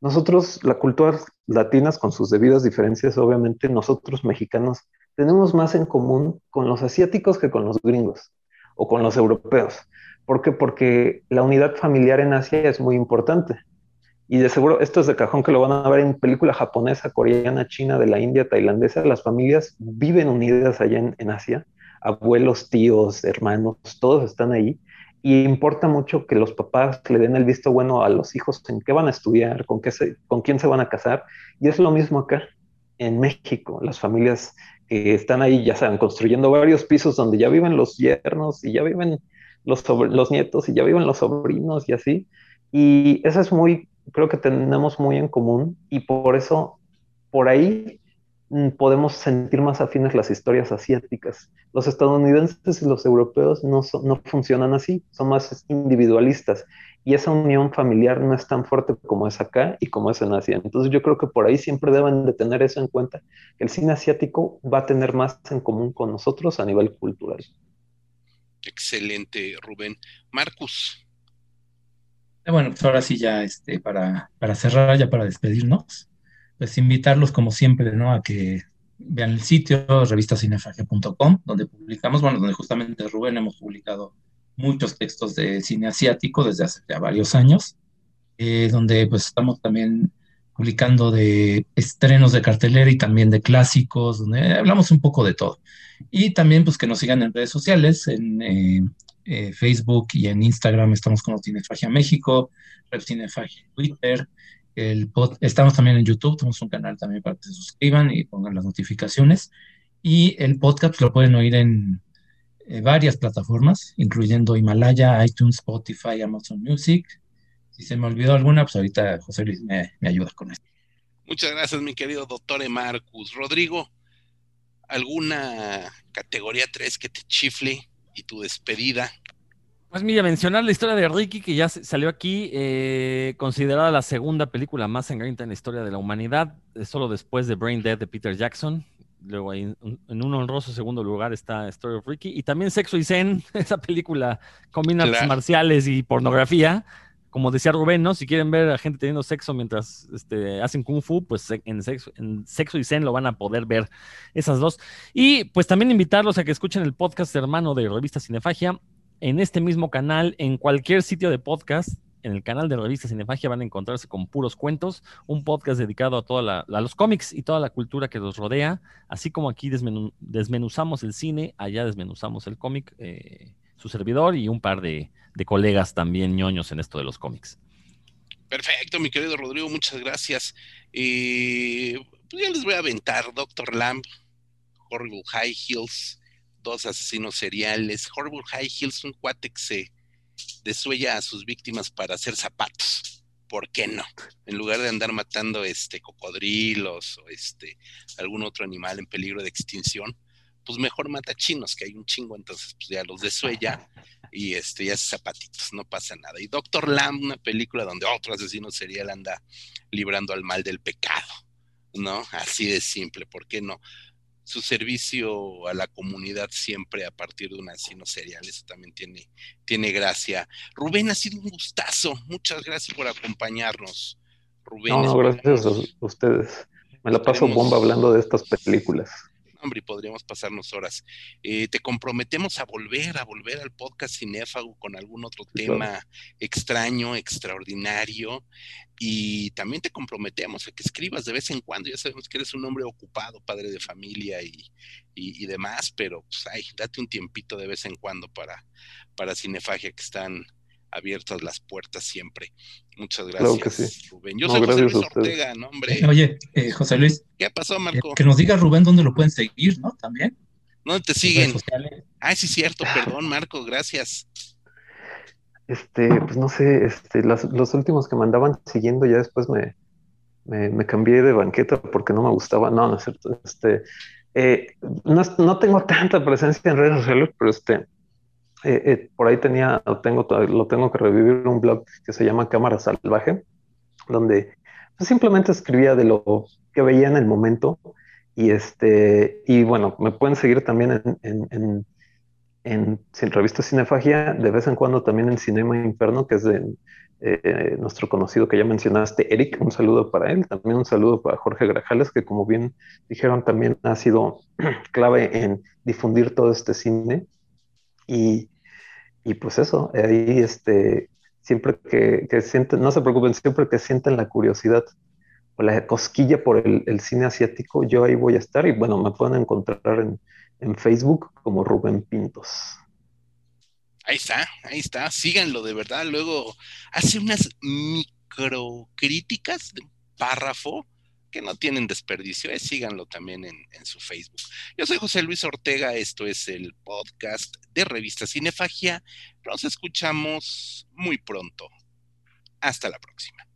nosotros, la cultura latinas con sus debidas diferencias, obviamente nosotros mexicanos tenemos más en común con los asiáticos que con los gringos o con los europeos. ¿Por qué? Porque la unidad familiar en Asia es muy importante. Y de seguro, esto es de cajón que lo van a ver en película japonesa, coreana, china, de la India, tailandesa. Las familias viven unidas allá en, Asia. Abuelos, tíos, hermanos, todos están ahí. Y importa mucho que los papás le den el visto bueno a los hijos en qué van a estudiar, con, qué con quién se van a casar. Y es lo mismo acá en México. Las familias que están ahí, ya saben, construyendo varios pisos donde ya viven los yernos y ya viven los, los nietos y ya viven los sobrinos y así. Y eso es muy, creo que tenemos muy en común y por eso, por ahí mm, podemos sentir más afines las historias asiáticas. Los estadounidenses y los europeos no, no funcionan así, son más individualistas y esa unión familiar no es tan fuerte como es acá y como es en Asia. Entonces yo creo que por ahí siempre deben de tener eso en cuenta, que el cine asiático va a tener más en común con nosotros a nivel cultural. Excelente, Rubén. Marcus. Eh, bueno, pues ahora sí ya este, para, para cerrar, ya para despedirnos, pues invitarlos como siempre, ¿no? A que vean el sitio revistacinefagia.com, donde publicamos, bueno, donde justamente Rubén hemos publicado muchos textos de cine asiático desde hace ya varios años, eh, donde pues estamos también publicando de estrenos de cartelera y también de clásicos, donde hablamos un poco de todo. Y también pues que nos sigan en redes sociales, en eh, eh, Facebook y en Instagram estamos como Cinefagia México, Red Cinefagia Twitter, el estamos también en YouTube, tenemos un canal también para que se suscriban y pongan las notificaciones. Y el podcast lo pueden oír en eh, varias plataformas, incluyendo Himalaya, iTunes, Spotify, Amazon Music. Si se me olvidó alguna, pues ahorita José Luis me, me ayuda con esto. Muchas gracias, mi querido doctor Marcus. Rodrigo, ¿alguna categoría 3 que te chifle y tu despedida? Pues mira, mencionar la historia de Ricky, que ya salió aquí, eh, considerada la segunda película más sangrienta en la historia de la humanidad, solo después de Brain Dead de Peter Jackson. Luego ahí, en un honroso segundo lugar está Story of Ricky. Y también Sexo y Zen, esa película combina artes marciales y pornografía como decía Rubén, ¿no? Si quieren ver a gente teniendo sexo mientras este, hacen kung fu, pues en sexo, en sexo y zen lo van a poder ver esas dos. Y pues también invitarlos a que escuchen el podcast hermano de Revista Cinefagia en este mismo canal, en cualquier sitio de podcast. En el canal de Revista Cinefagia van a encontrarse con puros cuentos, un podcast dedicado a toda a los cómics y toda la cultura que los rodea, así como aquí desmenuzamos el cine, allá desmenuzamos el cómic. Eh, su servidor y un par de, colegas también ñoños en esto de los cómics. Perfecto, mi querido Rodrigo, muchas gracias. Eh, pues ya les voy a aventar Doctor Lamb, Horrible High Heels, dos asesinos seriales. Horrible High Heels, un cuate que se desuella a sus víctimas para hacer zapatos. ¿por qué no? En lugar de andar matando este cocodrilos o este algún otro animal en peligro de extinción, pues mejor mata chinos, que hay un chingo, entonces pues ya los desuella y este ya hace zapatitos, no pasa nada. Y Doctor Lamb, una película donde otro asesino serial anda librando al mal del pecado, ¿no? Así de simple, ¿por qué no? Su servicio a la comunidad siempre a partir de un asesino serial, eso también tiene, tiene gracia. Rubén, ha sido un gustazo, muchas gracias por acompañarnos. Rubén, no, no, gracias a ustedes. Me la paso bomba hablando de estas películas hombre, y podríamos pasarnos horas. Eh, te comprometemos a volver, a volver al podcast Cinéfago con algún otro tema extraño, extraordinario, y también te comprometemos a que escribas de vez en cuando. Ya sabemos que eres un hombre ocupado, padre de familia y, y, demás, pero pues, ay, date un tiempito de vez en cuando para, para Cinefagia, que están abiertas las puertas siempre. Muchas gracias, Rubén. Yo soy José Luis Ortega, ¿no, hombre? Oye, eh, José Luis. ¿Qué pasó, Marco? que nos diga Rubén dónde lo pueden seguir, ¿no? También. ¿Dónde te siguen? Ay, sí, cierto, perdón, Marco, gracias. Este, pues no sé, este, los últimos que me andaban siguiendo ya después me, me, cambié de banqueta porque no me gustaba. No, no es cierto. Este, eh, no, no, tengo tanta presencia en redes sociales, pero este, eh, eh, por ahí tenía, tengo, lo tengo que revivir un blog que se llama Cámara Salvaje, donde pues, simplemente escribía de lo que veía en el momento. Y este, y bueno, me pueden seguir también en, en, en, en, revista Cinefagia, de vez en cuando también en Cinema Inferno, que es de eh, nuestro conocido que ya mencionaste, Eric, un saludo para él, también un saludo para Jorge Grajales, que como bien dijeron, también ha sido clave en difundir todo este cine. Y, y pues eso, ahí este, siempre que, sienten, no se preocupen, siempre que sienten la curiosidad o la cosquilla por el, cine asiático, yo ahí voy a estar y bueno, me pueden encontrar en, en Facebook como Rubén Pintos. Ahí está, ahí está, síganlo de verdad. Luego hace unas microcríticas de párrafo que no tienen desperdicio, eh, síganlo también en, en, su Facebook. Yo soy José Luis Ortega, esto es el podcast de Revista Cinefagia. Nos escuchamos muy pronto. Hasta la próxima.